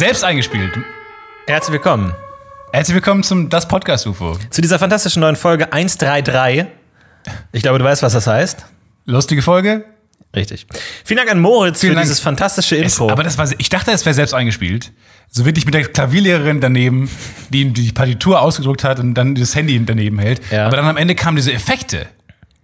selbst eingespielt. Herzlich willkommen Herzlich willkommen zum Das Podcast UFO. zu dieser fantastischen neuen Folge 133. Ich glaube, du weißt, was das heißt. Lustige Folge. Richtig. Vielen Dank an Moritz Vielen für Dank. dieses fantastische Es, Intro. aber das war, ich dachte, es wäre selbst eingespielt. So wirklich mit der Klavierlehrerin daneben, die ihm die Partitur ausgedruckt hat und dann das Handy daneben hält. Ja. Aber dann am Ende kamen diese Effekte.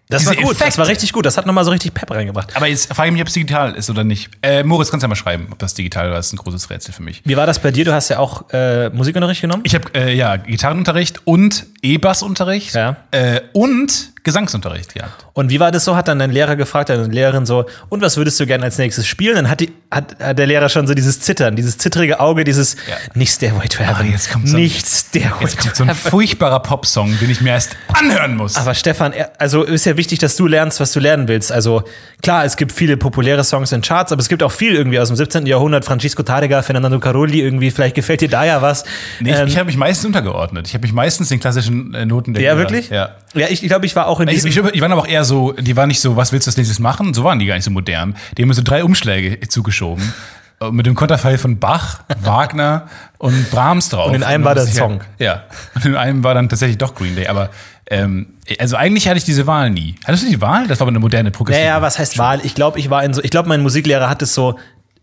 Das war diese gut, das Effekte. war richtig gut. Das hat nochmal so richtig Pep reingebracht. Aber jetzt frage ich mich, ob es digital ist oder nicht. Äh, Moritz, kannst du ja mal schreiben, ob das digital war. Das ist ein großes Rätsel für mich. Wie war das bei dir? Du hast ja auch äh, Musikunterricht genommen? Ich habe äh, ja Gitarrenunterricht und E-Bass-Unterricht Ja. äh, und Gesangsunterricht gehabt. Und wie war das so? Hat dann dein Lehrer gefragt, deine Lehrerin so, und was würdest du gerne als nächstes spielen? Dann hat, die, hat, hat der Lehrer schon so dieses Zittern, dieses zittrige Auge, dieses Ja. nicht Stairway to Heaven. Jetzt kommt so ein- nicht Stairway Jetzt kommt so ein furchtbarer Popsong, den ich mir erst anhören muss. Aber Stefan, also ist ja wichtig, dass du lernst, was du lernen willst. Also klar, es gibt viele populäre Songs in Charts, aber es gibt auch viel irgendwie aus dem 17. Jahrhundert. Francisco Tárrega, Fernando Caroli, irgendwie, vielleicht gefällt dir da ja was. Nee, ich Ähm, ich habe mich meistens untergeordnet. Ich habe mich meistens den klassischen äh, Noten der ja, wirklich? Ja. Ja, ich, ich glaube, ich war auch in Ich, diesem. ich, die waren aber auch eher so, die waren nicht so, was willst du als nächstes machen? So waren die gar nicht so modern. Die haben mir so drei Umschläge zugeschoben. Äh, Mit dem Konterfei von Bach, Wagner und Brahms drauf. Und in einem war dann der ich Song. Ja. Und in einem war dann tatsächlich doch Green Day. Aber ähm, also eigentlich hatte ich diese Wahl nie. Hattest du die Wahl? Das war aber eine moderne progressive. Naja, was heißt Wahl? Ich glaube, ich war in so, ich glaube, mein Musiklehrer hat es so,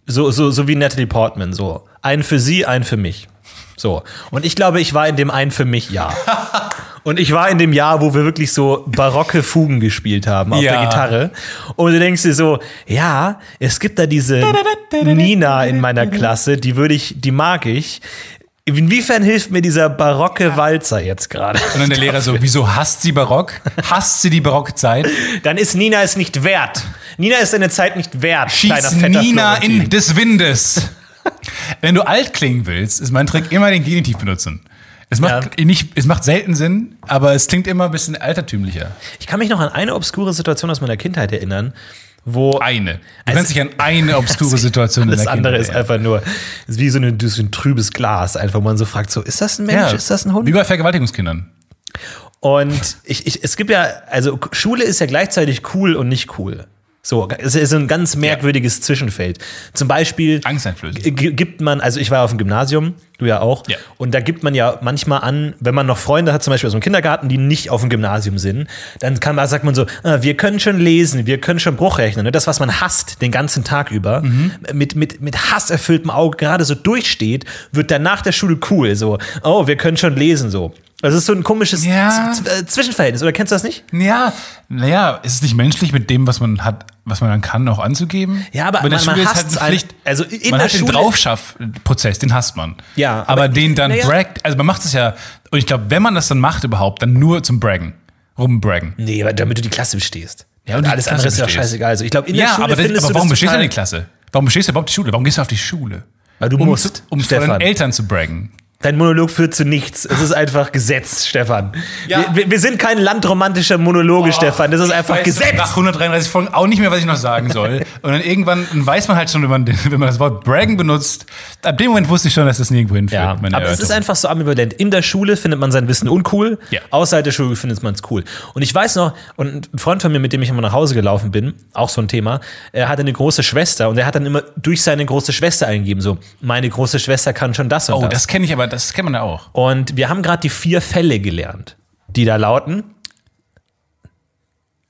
so, so, so wie Natalie Portman, so. Einen für sie, einen für mich. So. Und ich glaube, ich war in dem einen für mich Jahr. Und ich war in dem Jahr, wo wir wirklich so barocke Fugen gespielt haben auf Ja. der Gitarre. Und du denkst dir so, ja, es gibt da diese Nina in meiner Klasse, die würde ich, die mag ich. Inwiefern hilft mir dieser barocke Walzer jetzt gerade? Und dann der Lehrer so, wieso hasst sie Barock? Hasst sie die barocke Zeit? Dann ist Nina es nicht wert. Nina ist deine Zeit nicht wert. Schieß Nina Florentin. in des Windes. Wenn du alt klingen willst, ist mein Trick immer den Genitiv benutzen. Es macht, nicht, es macht selten Sinn, aber es klingt immer ein bisschen altertümlicher. Ich kann mich noch an eine obskure Situation aus meiner Kindheit erinnern, wo Eine. Du kannst dich an eine obskure Situation in das der andere Kindheit ist einfach nur ist wie so, eine, so ein trübes Glas, einfach wo man so fragt, so ist das ein Mensch, Ja. ist das ein Hund? Wie bei Vergewaltigungskindern. Und ich, ich, es gibt ja, also Schule ist ja gleichzeitig cool und nicht cool. So, es ist ein ganz merkwürdiges Zwischenfeld. Zum Beispiel Angsteinflößend. gibt man, also ich war auf dem Gymnasium, du ja auch, Ja. und da gibt man ja manchmal an, wenn man noch Freunde hat, zum Beispiel aus dem Kindergarten, die nicht auf dem Gymnasium sind, dann kann man, sagt man so, ah, wir können schon lesen, wir können schon Bruchrechnen. Ne? Das, was man hasst den ganzen Tag über, Mhm. mit, mit, mit hasserfülltem Auge gerade so durchsteht, wird dann nach der Schule cool. So, oh, wir können schon lesen, so. Das ist so ein komisches Ja. Äh, Zwischenverhältnis, oder kennst du das nicht? Ja, naja, ist es nicht menschlich, mit dem, was man hat, was man dann kann, auch anzugeben? Ja, aber in der man- man halt eine ein- Pflicht. also in man der hat den Schule- Draufschaff-Prozess, den hasst man. Ja, aber, aber- den dann naja. braggt, also man macht es ja, und ich glaube, wenn man das dann macht überhaupt, dann nur zum Braggen. Rumbraggen. Nee, aber damit du die Klasse bestehst. Ja, und alles andere ist ja scheißegal. Also ich glaube, in der Ja, Schule aber, findest aber du warum bestehst du in die Klasse? Warum bestehst du überhaupt die Schule? Warum gehst du auf die Schule? Weil du um, musst, um vor Stefan. deinen Eltern zu braggen. Dein Monolog führt zu nichts. Es ist einfach Gesetz, Stefan. Ja. Wir, wir sind kein landromantischer Monologe, Stefan. Das ist einfach weiß Gesetz. Nach 133 Folgen auch nicht mehr, was ich noch sagen soll. Und dann irgendwann weiß man halt schon, wenn man, wenn man das Wort braggen benutzt, ab dem Moment wusste ich schon, dass das nirgendwo hinführt. Ja, aber es ist einfach so ambivalent. In der Schule findet man sein Wissen uncool, Ja. außerhalb der Schule findet man es cool. Und ich weiß noch, und ein Freund von mir, mit dem ich immer nach Hause gelaufen bin, auch so ein Thema, er hatte eine große Schwester und er hat dann immer durch seine große Schwester eingegeben, so, meine große Schwester kann schon das und Oh, das. das kenne ich aber, das kennt man ja auch. Und wir haben gerade die vier Fälle gelernt, die da lauten,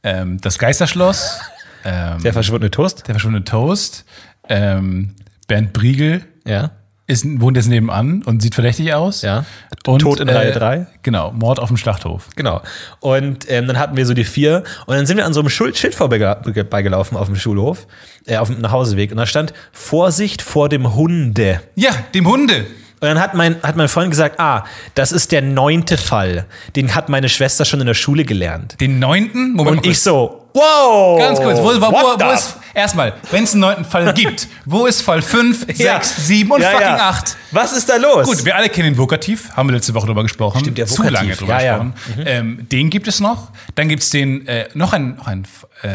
Ähm, das Geisterschloss, ähm, der verschwundene Toast. der verschwundene Toast, ähm, Bernd Briegel Ja. ist, wohnt jetzt nebenan und sieht verdächtig aus. Ja. Und, Tod in Reihe drei. Genau, Mord auf dem Schlachthof. Genau. Und ähm, dann hatten wir so die vier. Und dann sind wir an so einem Schild, Schild vorbeigelaufen auf dem Schulhof, äh, auf dem Nachhauseweg. Und da stand Vorsicht vor dem Hunde. Ja, dem Hunde. Und dann hat mein, hat mein Freund gesagt, ah, das ist der neunte Fall. Den hat meine Schwester schon in der Schule gelernt. Den neunten? Moment Und ich so, wow! Ganz kurz, wo, wo, wo, wo ist, erstmal, wenn es einen neunten Fall gibt, wo ist Fall 5, 6, Ja. 7 und Ja, fucking ja. 8? Was ist da los? Gut, wir alle kennen den Vokativ, haben wir letzte Woche drüber gesprochen. Stimmt, der Zu Vokativ, lange drüber ja, gesprochen. Ähm, den gibt es noch. Dann gibt es den, äh, noch ein, noch ein, äh,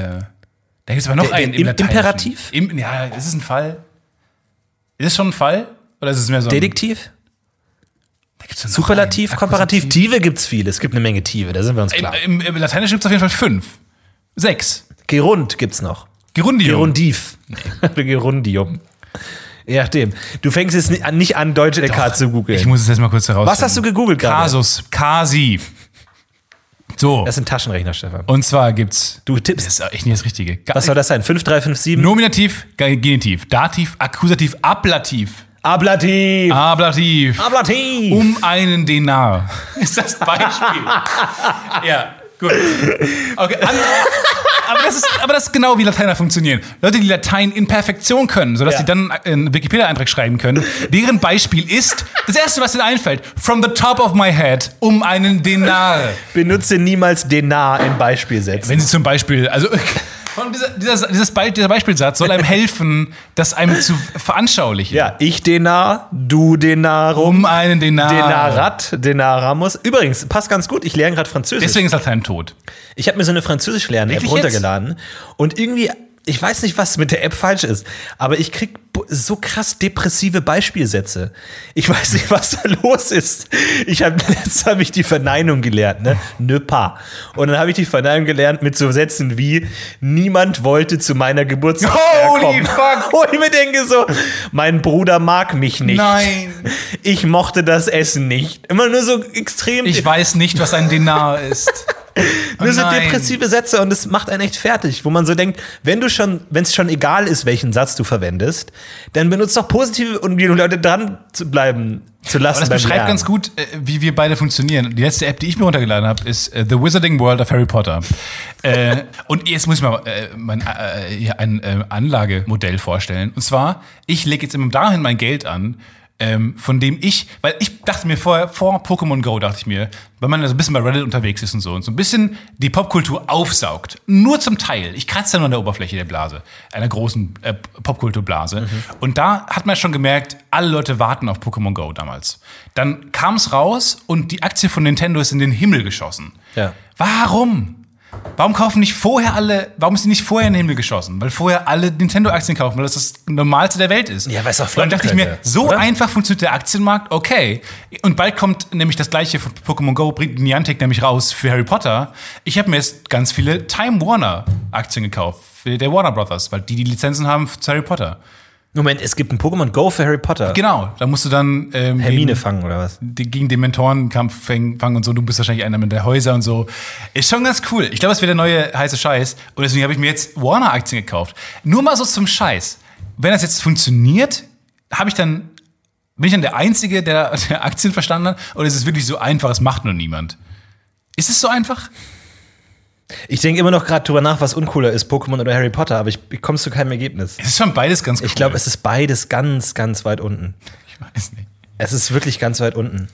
da gibt es aber noch Der- einen der im. Imperativ? Im, ja, ist es ein Fall? Ist es schon ein Fall? Oder ist es mehr so ein... Detektiv? Da gibt's Superlativ. Komparativ, Tive gibt's viele. Es gibt eine Menge Tive, da sind wir uns klar. Im, im, Im Lateinischen gibt es auf jeden Fall fünf. Sechs. Gerund gibt's noch. Gerundium. Gerundiv. Oder Gerundium. Je nachdem. Du fängst jetzt nicht an, nicht an deutsche LK zu googeln. Ich muss es jetzt mal kurz heraus. Was hast du gegoogelt gerade? Kasus, Kasi. So. Das ist ein Taschenrechner, Stefan. Und zwar gibt's. Du Das tippst. ist echt nicht das Richtige. Ga- Was soll das sein? 5357? Nominativ, Ge- Genitiv, Dativ, Akkusativ, Ablativ. Ablativ. Ablativ. Ablativ. Um einen Denar. Ist das Beispiel. ja, gut. Okay, aber, das ist, aber das ist genau wie Lateiner funktionieren. Leute, die Latein in Perfektion können, sodass Ja. sie dann einen Wikipedia-Eintrag schreiben können, deren Beispiel ist, das erste, was ihnen einfällt, from the top of my head, um einen Denar. Benutze niemals Denar in Beispielsätzen. Wenn sie zum Beispiel, also von dieser, dieser, dieses Be dieser Beispielsatz soll einem helfen, das einem zu veranschaulichen. Ja, ich Denar, du Denarum, Um einen Denar. Denarat, Denaramus. Übrigens, passt ganz gut, ich lerne gerade Französisch. Deswegen ist Latein tot. Ich habe mir so eine Französisch-Lern-App runtergeladen und irgendwie, ich weiß nicht, was mit der App falsch ist, aber ich krieg so krass depressive Beispielsätze. Ich weiß nicht, was da los ist. Ich habe letztens habe ich die Verneinung gelernt, ne? Ne pas. Und dann habe ich die Verneinung gelernt mit so Sätzen wie niemand wollte zu meiner Geburtstagsfeier Holy kommen. fuck. Und ich mir denke so, mein Bruder mag mich nicht. Nein. Ich mochte das Essen nicht. Immer nur so extrem Ich weiß nicht, was ein Denar ist. Oh Nur so nein. depressive Sätze und es macht einen echt fertig, wo man so denkt, wenn du schon, wenn es schon egal ist, welchen Satz du verwendest, dann benutzt doch positive, um die Leute dran zu bleiben zu lassen. Aber das beschreibt Lernen. ganz gut, äh, wie wir beide funktionieren. Die letzte App, die ich mir runtergeladen habe, ist äh, The Wizarding World of Harry Potter. äh, und jetzt muss ich mal äh, mein, äh, ein äh, Anlagemodell vorstellen. Und zwar, ich lege jetzt immer dahin mein Geld an, ähm, von dem ich, weil ich dachte mir vorher, vor Pokémon Go dachte ich mir, wenn man so ein bisschen bei Reddit unterwegs ist und so und so ein bisschen die Popkultur aufsaugt, nur zum Teil, ich kratze da nur an der Oberfläche der Blase, einer großen äh, Popkulturblase. Und da hat man schon gemerkt, alle Leute warten auf Pokémon Go damals. Dann kam es raus und die Aktie von Nintendo ist in den Himmel geschossen. Ja. Warum? Warum kaufen nicht vorher alle, warum ist die nicht vorher in den Himmel geschossen? Weil vorher alle Nintendo-Aktien kaufen, weil das das Normalste der Welt ist. Ja, weil es auch dann dachte ich mir, so oder? einfach funktioniert der Aktienmarkt, okay. Und bald kommt nämlich das gleiche von Pokémon Go, bringt Niantic nämlich raus für Harry Potter. Ich habe mir jetzt ganz viele Time Warner Aktien gekauft, für der Warner Brothers, weil die die Lizenzen haben zu Harry Potter. Moment, es gibt ein Pokémon Go für Harry Potter. Genau, da musst du dann ähm, Hermine gegen- fangen oder was? gegen Dementorenkampf fangen fangen und so. Du bist wahrscheinlich einer mit der Häuser und so. Ist schon ganz cool. Ich glaube, es wird der neue heiße Scheiß. Und deswegen habe ich mir jetzt Warner-Aktien gekauft. Nur mal so zum Scheiß. Wenn das jetzt funktioniert, habe ich dann, bin ich dann der Einzige, der, der Aktien verstanden hat? Oder ist es wirklich so einfach, es macht nur niemand? Ist es so einfach? Ich denke immer noch gerade drüber nach, was uncooler ist, Pokémon oder Harry Potter, aber ich, ich komme zu keinem Ergebnis. Es ist schon beides ganz cool. Ich glaube, es ist beides ganz, ganz weit unten. Ich weiß nicht. Es ist wirklich ganz weit unten.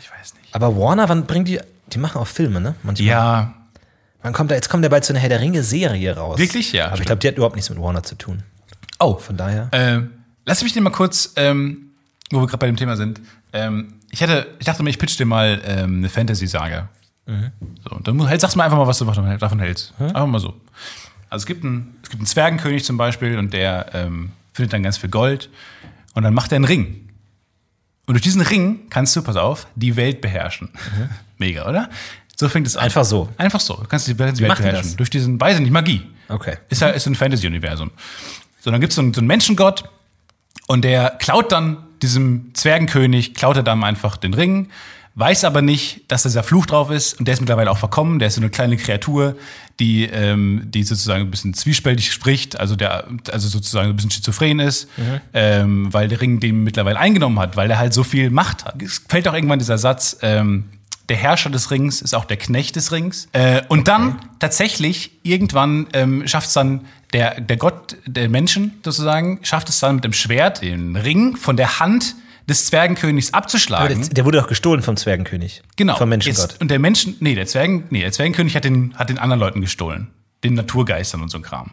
Ich weiß nicht. Aber Warner, wann bringt die, die machen auch Filme, ne? Manchmal. Ja, Wann kommt da, jetzt kommt der bald zu einer Herr der Ringe-Serie raus. Wirklich? Ja, Aber ich glaube, die hat überhaupt nichts mit Warner zu tun. Oh, Von daher. Ähm, lass mich dir mal kurz, ähm, wo wir gerade bei dem Thema sind. Ähm, ich hatte, ich dachte mir, ich pitch dir mal ähm, eine Fantasy-Sage. So, dann halt, sagst du mal einfach mal, was du davon davon hältst. Einfach mal so. Also es gibt einen, es gibt einen Zwergenkönig zum Beispiel und der ähm, findet dann ganz viel Gold und dann macht er einen Ring. Und durch diesen Ring kannst du, pass auf, die Welt beherrschen. Mega, oder? So fängt es an. Einfach so. Einfach so. Du kannst die Welt, die Welt er beherrschen. Durch diesen, weiß ich nicht, Magie. Okay. Ist ja ist ein Fantasy-Universum. So, dann gibt so es so einen Menschengott und der klaut dann diesem Zwergenkönig, klaut er dann einfach den Ring, weiß aber nicht, dass dieser Fluch drauf ist und der ist mittlerweile auch verkommen. Der ist so eine kleine Kreatur, die, ähm, die sozusagen ein bisschen zwiespältig spricht, also der also sozusagen ein bisschen schizophren ist, ähm, weil der Ring den mittlerweile eingenommen hat, weil der halt so viel Macht hat. Es fällt auch irgendwann dieser Satz, ähm, der Herrscher des Rings ist auch der Knecht des Rings. Äh, und dann tatsächlich irgendwann ähm, schafft es dann der, der Gott der Menschen sozusagen, schafft es dann mit dem Schwert den Ring von der Hand des Zwergenkönigs abzuschlagen. der, der wurde doch gestohlen vom Zwergenkönig. genau. Vom Menschengott. Jetzt, und der Menschen, nee, der Zwergen, nee, der Zwergenkönig hat den, hat den anderen Leuten gestohlen. Den Naturgeistern und so ein Kram.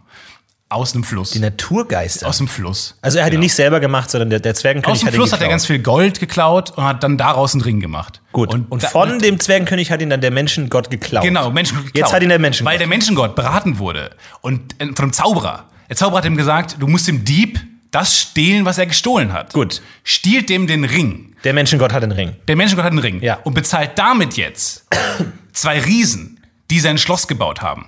Aus dem Fluss. Die Naturgeister. aus dem Fluss. also er hat ihn Genau. nicht selber gemacht, sondern der, der Zwergenkönig Aus dem hat Fluss ihn hat er ganz viel Gold geklaut und hat dann daraus einen Ring gemacht. Gut. Und, da- von dem Zwergenkönig hat ihn dann der Menschengott geklaut. Genau, Menschengott Jetzt geklaut. hat ihn der Menschengott. Weil der Menschengott beraten wurde. Und äh, von einem Zauberer. Der Zauberer hat ihm gesagt, du musst dem Dieb das stehlen, was er gestohlen hat. Gut. Stiehlt dem den Ring. Der Menschengott hat den Ring. Der Menschengott hat einen Ring. Ja. Und bezahlt damit jetzt zwei Riesen, die sein Schloss gebaut haben.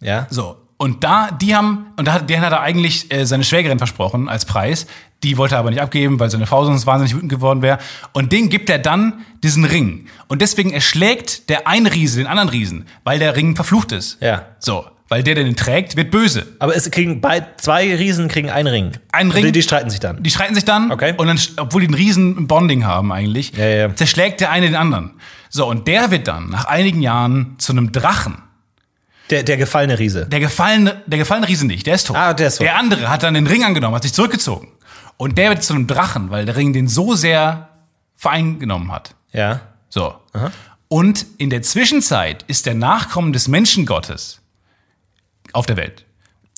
Ja. So. Und da, die haben, und da, hat- denen hat er eigentlich äh, seine Schwägerin versprochen als Preis. Die wollte er aber nicht abgeben, weil seine Frau sonst wahnsinnig wütend geworden wäre. Und den gibt er dann diesen Ring. Und deswegen erschlägt der eine Riese den anderen Riesen, weil der Ring verflucht ist. Ja. So. Weil der, der den trägt, wird böse. Aber es kriegen bei, zwei Riesen kriegen einen Ring. Einen Ring? Die, die streiten sich dann. Die streiten sich dann. Okay. Und dann, obwohl die ein riesen Bonding haben eigentlich, Ja, ja. zerschlägt der eine den anderen. So, und der wird dann nach einigen Jahren zu einem Drachen. Der, der gefallene Riese. Der gefallene, der gefallene Riese nicht, der ist tot. Ah, der ist tot. Der andere hat dann den Ring angenommen, hat sich zurückgezogen. Und der wird zu einem Drachen, weil der Ring den so sehr vereingenommen hat. Ja. So. Und in der Zwischenzeit ist der Nachkommen des Menschengottes auf der Welt.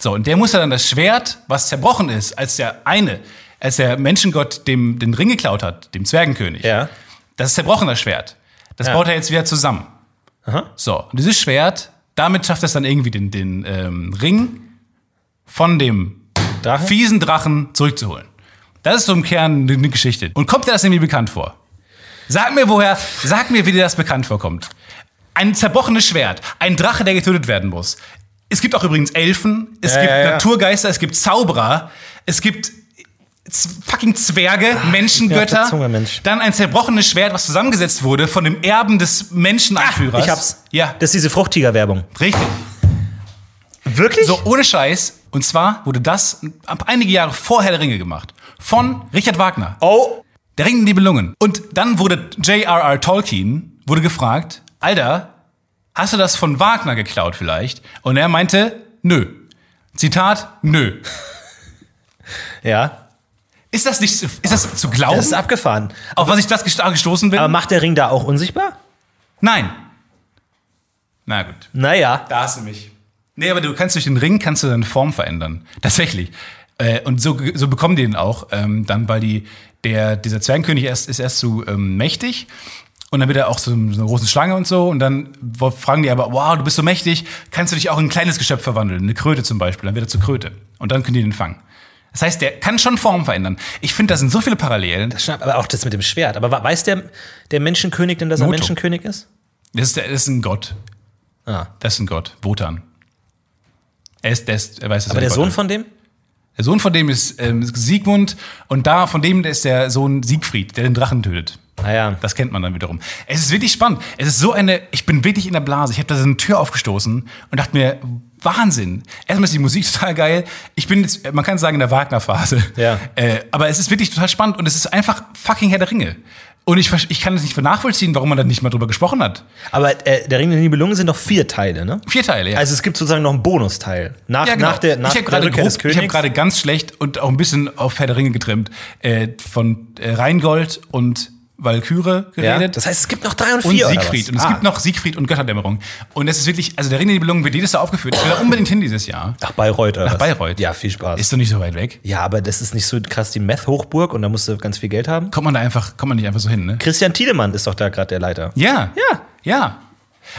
So, und der muss ja dann das Schwert, was zerbrochen ist, als der eine, als der Menschengott dem den Ring geklaut hat, dem Zwergenkönig. Ja. Das ist zerbrochen, das Schwert. Das Ja. baut er jetzt wieder zusammen. So, und dieses Schwert, damit schafft er es dann irgendwie den, den ähm, Ring von dem Drachen? fiesen Drachen zurückzuholen. Das ist so im Kern eine Geschichte. Und kommt dir das irgendwie bekannt vor? Sag mir woher, sag mir, wie dir das bekannt vorkommt. Ein zerbrochenes Schwert, ein Drache, der getötet werden muss. Es gibt auch übrigens Elfen, es Ja, gibt ja. Naturgeister, es gibt Zauberer, es gibt fucking Zwerge, Ja, Menschengötter. der Zungenmensch. Dann ein zerbrochenes Schwert, was zusammengesetzt wurde von dem Erben des Menschenanführers. Ich hab's. Ja, Das ist diese Fruchtiger-Werbung. richtig. Wirklich? So, ohne Scheiß. Und zwar wurde das ab einige Jahre vor Herr der Ringe gemacht. Von Richard Wagner. Oh. Der Ring in die Belungen. Und dann wurde J.R.R. Tolkien wurde gefragt, Alter, hast du das von Wagner geklaut vielleicht? Und er meinte, nö. Zitat, nö. Ja. Ist das nicht, ist das zu glauben? Das ist abgefahren. auf was ich das gest- gestoßen bin? Aber macht der Ring da auch unsichtbar? Nein. Na gut. Naja. Da hast du mich. Nee, aber du kannst durch den Ring kannst du deine Form verändern. Tatsächlich. Äh, und so, so bekommen die den auch, ähm, dann, weil die, der, dieser Zwergenkönig erst, ist erst so ähm, mächtig. Und dann wird er auch so, so eine große Schlange und so. Und dann fragen die aber, wow, du bist so mächtig, kannst du dich auch in ein kleines Geschöpf verwandeln? Eine Kröte zum Beispiel. Dann wird er zur Kröte. Und dann können die den fangen. Das heißt, der kann schon Form verändern. Ich finde, da sind so viele Parallelen. Schnapp, aber auch das mit dem Schwert. Aber weiß der, der Menschenkönig denn, dass er Moto. Menschenkönig ist? Das ist, der, das ist ein Gott. Ah. Das ist ein Gott. Wotan. Er ist, der, ist, er weiß, dass Aber er der Gott Sohn von dem? Der Sohn von dem ist ähm, Siegmund und da von dem ist der Sohn Siegfried, der den Drachen tötet. Ah ja. Das kennt man dann wiederum. Es ist wirklich spannend. Es ist so eine, ich bin wirklich in der Blase. Ich habe da so eine Tür aufgestoßen und dachte mir, Wahnsinn. Erstmal ist die Musik total geil. Ich bin jetzt, man kann sagen, in der Wagner-Phase. Ja. Äh, aber es ist wirklich total spannend und es ist einfach fucking Herr der Ringe. Und ich, ich kann es nicht nachvollziehen, warum man da nicht mal drüber gesprochen hat. Aber äh, der Ring der Nibelungen sind doch vier Teile, ne? Vier Teile, ja. Also es gibt sozusagen noch einen Bonusteil. Nach, Ja, genau. nach der, nach ich habe der gerade Rückkehr des ich habe gerade ganz schlecht und auch ein bisschen auf Herr der Ringe getrimmt äh, von äh, Rheingold und Walküre ja? geredet. Das heißt, es gibt noch drei und und vier. oder Siegfried. Und es Ah. gibt noch Siegfried und Götterdämmerung. Und das ist wirklich, also der Ring der Nibelungen wird jedes Jahr aufgeführt. Ich will da unbedingt hin dieses Jahr. Nach Bayreuth oder Nach was? Bayreuth. Ja, viel Spaß. Ist doch nicht so weit weg. ja, aber das ist nicht so krass die Meth-Hochburg und da musst du ganz viel Geld haben. Kommt man da einfach, kommt man nicht einfach so hin, ne? Christian Tiedemann ist doch da gerade der Leiter. Ja. Ja. Ja.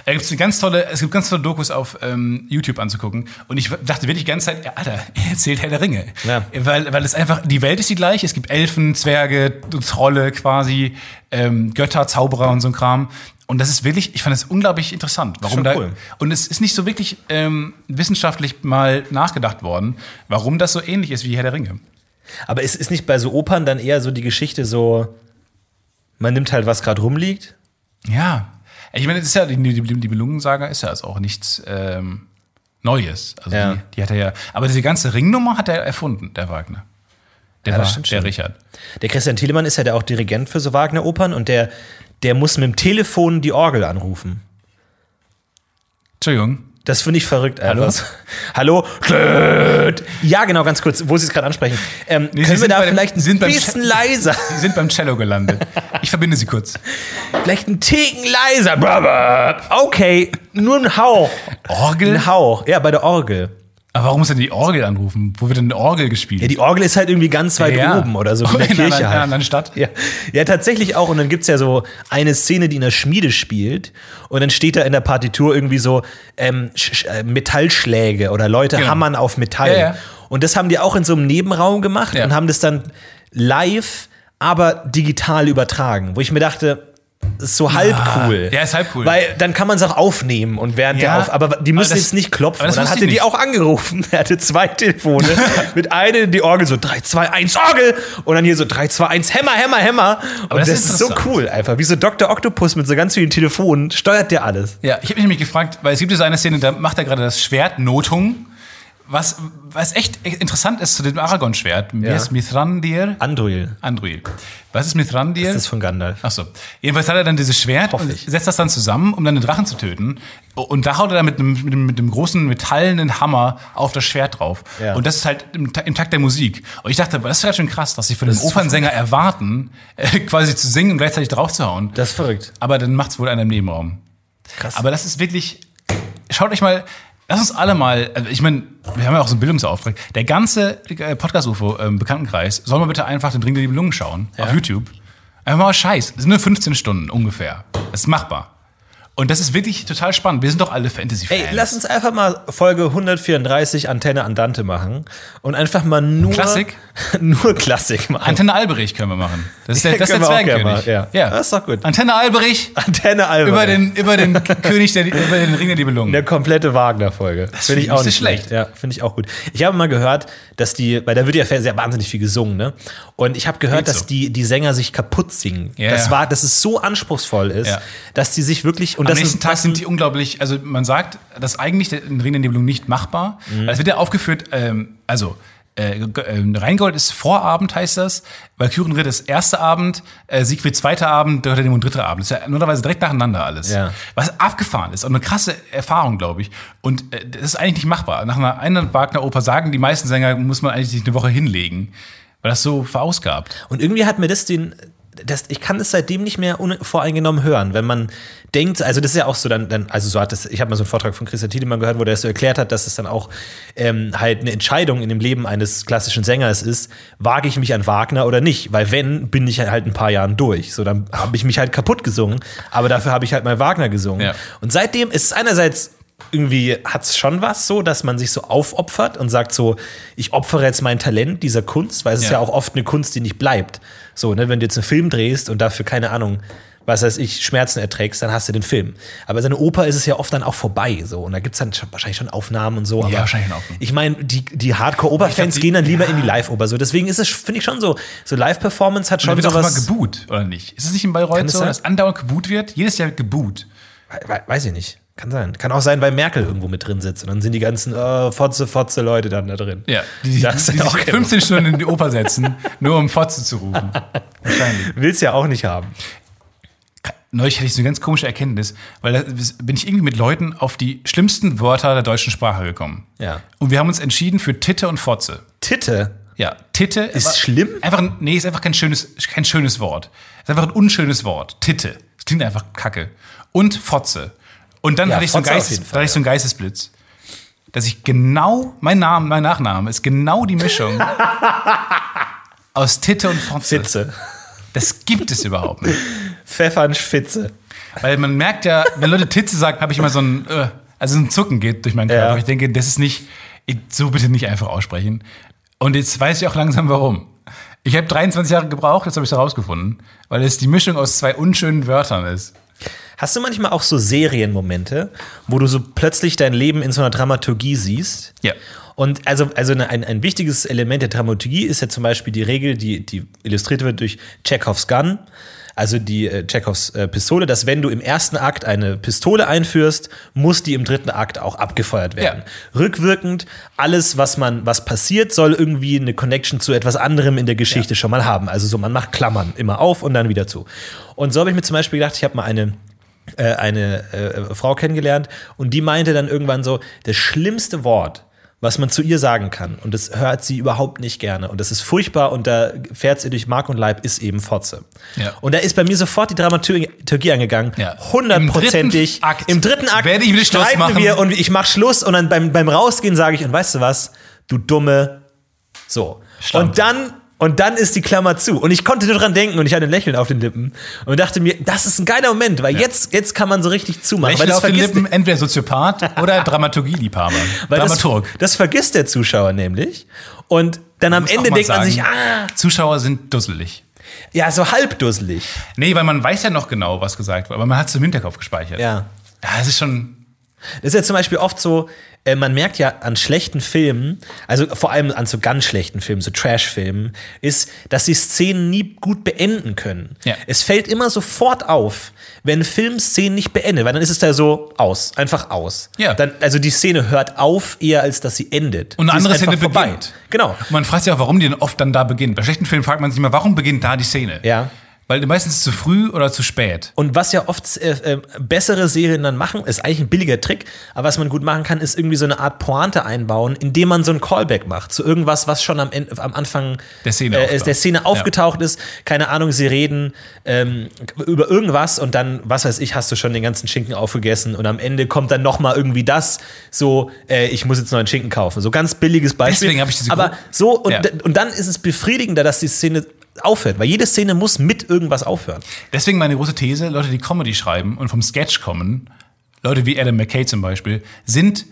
Da gibt's eine ganz tolle, es gibt ganz tolle Dokus auf ähm, YouTube anzugucken. Und ich dachte wirklich die ganze Zeit, ja, Alter, er erzählt Herr der Ringe. Ja. Weil, weil es einfach, die Welt ist die gleiche. Es gibt Elfen, Zwerge, Trolle quasi, ähm, Götter, Zauberer und so ein Kram. Und das ist wirklich, ich fand das unglaublich interessant. Warum da, cool. Und es ist nicht so wirklich ähm, wissenschaftlich mal nachgedacht worden, warum das so ähnlich ist wie Herr der Ringe. Aber ist, ist nicht bei so Opern dann eher so die Geschichte so, man nimmt halt, was gerade rumliegt? Ja. Ich meine, das ist ja, die, die, die Belungensaga ist ja also auch nichts ähm, Neues. Also Ja. die, die hat er ja. Aber diese ganze Ringnummer hat er erfunden, der Wagner. Der Ja, war der schon. Richard. Der Christian Tiedemann ist ja der auch Dirigent für so Wagner-Opern und der, der muss mit dem Telefon die Orgel anrufen. Entschuldigung. Das finde ich verrückt. Hallo? Hallo? Hallo? Ja, genau, ganz kurz, wo Sie es gerade ansprechen. Ähm, Nee, können wir da vielleicht ein bisschen leiser, Sie sind beim Cello gelandet. Ich verbinde sie kurz. vielleicht ein Ticken leiser. Okay, nur ein Hauch. Orgel? Ein Hauch. Ja, bei der Orgel. Aber warum muss er die Orgel anrufen? Wo wird denn eine Orgel gespielt? Ja, die Orgel ist halt irgendwie ganz weit Ja. oben oder so, in der In einer- Kirche in einer halt. anderen Stadt? Ja. ja, tatsächlich auch. Und dann gibt's ja so eine Szene, die in der Schmiede spielt. Und dann steht da in der Partitur irgendwie so ähm, äh, Metallschläge oder Leute Genau. hammern auf Metall. Ja. Und das haben die auch in so einem Nebenraum gemacht und haben das dann live, aber digital übertragen. Wo ich mir dachte, ist so halb cool. Ja, ist halb cool. Weil dann kann man es auch aufnehmen und während Ja, der auf, aber die müssen aber das- jetzt nicht klopfen. Und dann hat er die auch angerufen. Er hatte zwei Telefone. mit einem in die Orgel so 3, 2, 1 Orgel und dann hier so 3, 2, 1 Hämmer, Hämmer, Hämmer. Und das das, ist so cool einfach. Wie so Dr. Octopus mit so ganz vielen Telefonen steuert der alles. Ja, ich habe mich nämlich gefragt, weil es gibt diese eine Szene, da macht er gerade das Schwert Notung, was, was echt interessant ist zu dem Aragon-Schwert. Wie Ja. ist Mithrandir? Andruil. Andruil. Was ist Mithrandir? Das ist von Gandalf. Achso. Jedenfalls hat er dann dieses Schwert und setzt das dann zusammen, um dann den Drachen zu töten. Und da haut er dann mit einem, mit einem, mit einem großen metallenen Hammer auf das Schwert drauf. Ja. Und das ist halt im, im Takt der Musik. Und ich dachte, das ist ja schon krass, dass sie von einem ist Opernsänger erwarten, äh, quasi zu singen und gleichzeitig draufzuhauen. Das ist verrückt. Aber dann macht's wohl einer im Nebenraum. Krass. Aber das ist wirklich. Schaut euch mal. Lass uns alle mal, also ich meine, wir haben ja auch so einen Bildungsauftrag. Der ganze äh, Podcast-UFO-Bekanntenkreis soll mal bitte einfach den Ring der Nibelungen schauen auf YouTube. Einfach mal Scheiß. Es sind nur 15 Stunden ungefähr. Das ist machbar. Und das ist wirklich total spannend. Wir sind doch alle Fantasy-Fans. Ey, lass uns einfach mal Folge 134 Antenne Andante machen und einfach mal nur Klassik? nur Klassik machen. Antenne Alberich können wir machen. Das ist der, Ja, das ist der Zwergenkönig. mal, ja. Das ist doch gut. Antenne Alberich Antenne Albert. über den, über den König der, über den Ring der Nibelungen. Eine komplette Wagner-Folge. Das find finde ich ich auch nicht so schlecht. Ja, finde ich auch gut. Ich habe mal gehört, dass die, weil da wird ja sehr wahnsinnig viel gesungen, ne? Und ich habe gehört, so. dass die, die Sänger sich kaputt singen. Ja, das war, dass es so anspruchsvoll ist, Ja. dass die sich wirklich und Am das nächsten ist, Tag sind die unglaublich, also man sagt, dass eigentlich der Ring der Nibelungen nicht machbar. Mhm. Es wird ja aufgeführt, ähm, also äh, G- äh, Rheingold ist Vorabend, heißt das. Valkyrenritt ist erster Abend, äh, Siegfried zweiter Abend, Dritter Dämon dritter Abend. Das ist ja normalerweise direkt nacheinander alles. Ja. Was abgefahren ist und eine krasse Erfahrung, glaube ich. Und äh, das ist eigentlich nicht machbar. Nach einer einen Wagner-Oper sagen die meisten Sänger, muss man eigentlich sich eine Woche hinlegen. Weil das so verausgabt. Und irgendwie hat mir das den. Das, ich kann das seitdem nicht mehr unvoreingenommen hören, wenn man denkt, also das ist ja auch so dann, dann also so hat das, ich habe mal so einen Vortrag von Christian Tiedemann gehört, wo der das so erklärt hat, dass es dann auch ähm, halt eine Entscheidung in dem Leben eines klassischen Sängers ist, wage ich mich an Wagner oder nicht, weil wenn, bin ich halt ein paar Jahren durch, so dann habe ich mich halt kaputt gesungen, aber dafür habe ich halt mal Wagner gesungen. Ja. Und seitdem ist es einerseits irgendwie hat es schon was so, dass man sich so aufopfert und sagt so, ich opfere jetzt mein Talent dieser Kunst, weil es ist Ja. ja auch oft eine Kunst, die nicht bleibt. So, ne, wenn du jetzt einen Film drehst und dafür, keine Ahnung, was weiß ich, Schmerzen erträgst, dann hast du den Film. Aber seine Oper ist es ja oft dann auch vorbei. So. Und da gibt es dann schon, wahrscheinlich schon Aufnahmen und so. Aber wahrscheinlich schon Aufnahmen. Ich meine, die, die Hardcore-Operfans gehen dann lieber in die Live-Oper. So. Deswegen ist es, finde ich schon so, so Live-Performance hat Und schon dann wird so auch immer geboot, oder nicht? Ist es nicht in Bayreuth so, dass andauernd geboot wird? Jedes Jahr wird geboot. We- Weiß ich nicht. Kann sein. Kann auch sein, weil Merkel irgendwo mit drin sitzt. Und dann sind die ganzen äh, Fotze, Fotze Leute dann da drin. Ja, die, die, Das die ja auch sich kein 15 Stunden in die Oper setzen, nur um Fotze zu rufen. Wahrscheinlich. Willst ja auch nicht haben. Neulich hatte ich so eine ganz komische Erkenntnis, weil da bin ich irgendwie mit Leuten auf die schlimmsten Wörter der deutschen Sprache gekommen. Ja. Und wir haben uns entschieden für Titte und Fotze. Titte. Ja, Titte Ist aber- schlimm? Einfach, ein- nee, ist einfach kein schönes, kein schönes Wort. Ist einfach ein unschönes Wort. Titte. Das klingt einfach kacke. Und Fotze. Und dann Ja, hatte ich, so einen Geistes, Fall, hatte ich so einen Geistesblitz. Dass ich genau, mein Name, mein Nachname ist genau die Mischung aus Titte und Fotze. Fitze. Das gibt es überhaupt nicht. Pfeffern Spitze. Weil man merkt ja, wenn Leute Titze sagen, habe ich immer so ein, äh, also ein Zucken geht durch meinen Körper. Ja. Ich denke, das ist nicht, so bitte nicht einfach aussprechen. Und jetzt weiß ich auch langsam warum. Ich habe 23 Jahre gebraucht, jetzt habe ich es herausgefunden, weil es die Mischung aus zwei unschönen Wörtern ist. Hast du manchmal auch so Serienmomente, wo du so plötzlich dein Leben in so einer Dramaturgie siehst? Ja. Und also, also ein, ein wichtiges Element der Dramaturgie ist ja zum Beispiel die Regel, die, die illustriert wird durch Chekhovs Gun, also die äh, Chekhovs äh, Pistole, dass wenn du im ersten Akt eine Pistole einführst, muss die im dritten Akt auch abgefeuert werden. Rückwirkend, alles, was man, was passiert, soll irgendwie eine Connection zu etwas anderem in der Geschichte schon mal haben. Also so, man macht Klammern immer auf und dann wieder zu. Und so habe ich mir zum Beispiel gedacht, ich habe mal eine äh, eine äh, Frau kennengelernt und die meinte dann irgendwann so, das schlimmste Wort, was man zu ihr sagen kann, und das hört sie überhaupt nicht gerne und das ist furchtbar und da fährt sie durch Mark und Leib, ist eben Fotze. Ja. Und da ist bei mir sofort die Dramaturgie angegangen, Ja. hundertprozentig. Im dritten Akt Im dritten Akt werde ich Schluss machen. wir und ich mach Schluss und dann beim, beim Rausgehen sage ich, und weißt du was, du dumme, so. Schlampe. Und dann und dann ist die Klammer zu. Und ich konnte nur dran denken und ich hatte ein Lächeln auf den Lippen und dachte mir, das ist ein geiler Moment, weil jetzt, jetzt kann man so richtig zumachen. Lächeln das auf den Lippen, entweder Soziopath oder Dramaturgieliebhaber. weil Dramaturg. Das, das vergisst der Zuschauer nämlich. Und dann am Muss auch Ende denkt man sagen, sich, ah, Zuschauer sind dusselig. Ja, so halbdusselig. Nee, weil man weiß ja noch genau, was gesagt wurde, aber man hat es im Hinterkopf gespeichert. Ja. Ja, es ist schon. Das ist ja zum Beispiel oft so, äh, man merkt ja an schlechten Filmen, also vor allem an so ganz schlechten Filmen, so Trash-Filmen, ist, dass die Szenen nie gut beenden können. Ja. Es fällt immer sofort auf, wenn ein Film Szenen nicht beendet, weil dann ist es da so aus, einfach aus. Ja. Dann, also die Szene hört auf, eher als dass sie endet. Und eine Sie andere Szene vorbei. beginnt. Genau. Und man fragt sich auch, warum die denn oft dann da beginnt. Bei schlechten Filmen fragt man sich immer, warum beginnt da die Szene? Ja. Weil meistens zu früh oder zu spät. Und was ja oft äh, äh, bessere Serien dann machen, ist eigentlich ein billiger Trick, aber was man gut machen kann, ist irgendwie so eine Art Pointe einbauen, indem man so ein Callback macht zu irgendwas, was schon am, am Anfang Der Szene äh, der Szene aufgetaucht ist. Keine Ahnung, sie reden ähm, über irgendwas und dann, was weiß ich, hast du schon den ganzen Schinken aufgegessen und am Ende kommt dann noch mal irgendwie das, so, äh, ich muss jetzt neuen Schinken kaufen. So ganz billiges Beispiel. Deswegen hab ich diese aber so, und, Ja. und dann ist es befriedigender, dass die Szene aufhört, weil jede Szene muss mit irgendwas aufhören. Deswegen meine große These, Leute, die Comedy schreiben und vom Sketch kommen, Leute wie Adam McKay zum Beispiel, sind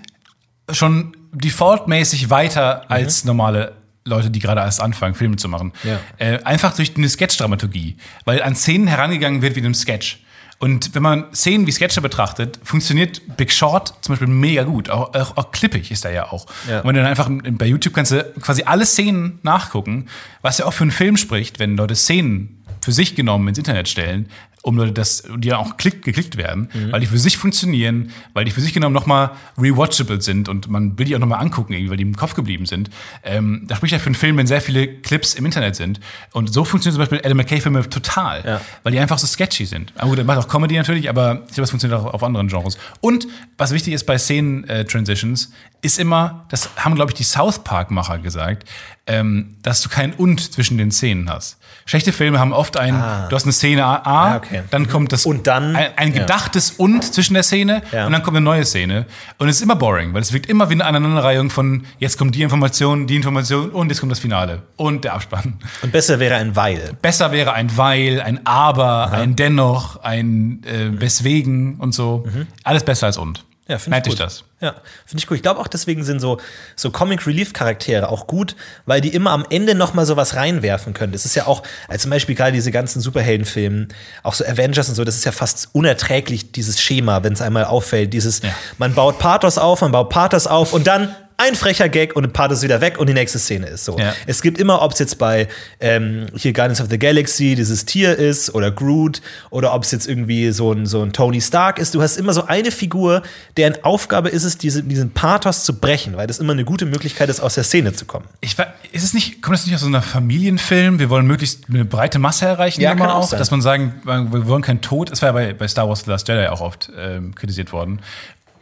schon defaultmäßig weiter als normale Leute, die gerade erst anfangen, Filme zu machen. Ja. Äh, einfach durch eine Sketch-Dramaturgie. Weil an Szenen herangegangen wird wie in einem Sketch. Und wenn man Szenen wie Sketche betrachtet, funktioniert Big Short zum Beispiel mega gut. Auch, auch, auch klippig ist er ja auch. Ja. Und wenn du dann einfach bei YouTube kannst du quasi alle Szenen nachgucken, was ja auch für einen Film spricht, wenn Leute Szenen für sich genommen ins Internet stellen, um Leute das, die ja auch klick, geklickt werden, Mhm. weil die für sich funktionieren, weil die für sich genommen nochmal rewatchable sind und man will die auch nochmal angucken, irgendwie, weil die im Kopf geblieben sind. Ähm, da spricht ja für einen Film, wenn sehr viele Clips im Internet sind. Und so funktionieren zum Beispiel Adam McKay-Filme total, Ja. weil die einfach so sketchy sind. Aber gut, er macht auch Comedy natürlich, aber ich glaube, das funktioniert auch auf anderen Genres. Und was wichtig ist bei Szenen-Transitions, ist immer, das haben, glaube ich, die South Park-Macher gesagt, ähm, dass du kein Und zwischen den Szenen hast. Schlechte Filme haben oft ein, du hast eine Szene A, Ah, okay. dann kommt das Und dann- ein, ein ja. gedachtes Und zwischen der Szene Ja. und dann kommt eine neue Szene. Und es ist immer boring, weil es wirkt immer wie eine Aneinanderreihung von jetzt kommt die Information, die Information und jetzt kommt das Finale und der Abspann. Und besser wäre ein Weil. Besser wäre ein Weil, ein Aber, ein Dennoch, ein äh, Weswegen und so. Alles besser als Und. Ja, finde ich euch das. Ja, finde ich gut. Ich glaube auch deswegen sind so, so Comic Relief Charaktere auch gut, weil die immer am Ende noch mal sowas reinwerfen können. Das ist ja auch, als zum Beispiel gerade diese ganzen Superheldenfilme, auch so Avengers und so, das ist ja fast unerträglich, dieses Schema, wenn es einmal auffällt. Dieses, Ja. man baut Pathos auf, man baut Pathos auf und dann ein frecher Gag und Pathos wieder weg und die nächste Szene ist so. Ja. Es gibt immer, ob es jetzt bei ähm, hier Guardians of the Galaxy dieses Tier ist oder Groot oder ob es jetzt irgendwie so ein, so ein Tony Stark ist. Du hast immer so eine Figur, deren Aufgabe ist es, diese, diesen Pathos zu brechen, weil das immer eine gute Möglichkeit ist, aus der Szene zu kommen. Ich, war- ist es nicht, kommt das nicht aus so einer Familienfilm? Wir wollen möglichst eine breite Masse erreichen, Ja, immer kann auch auch, sein. dass man sagen, wir wollen keinen Tod. Es war ja bei, bei Star Wars The Last Jedi auch oft ähm, kritisiert worden,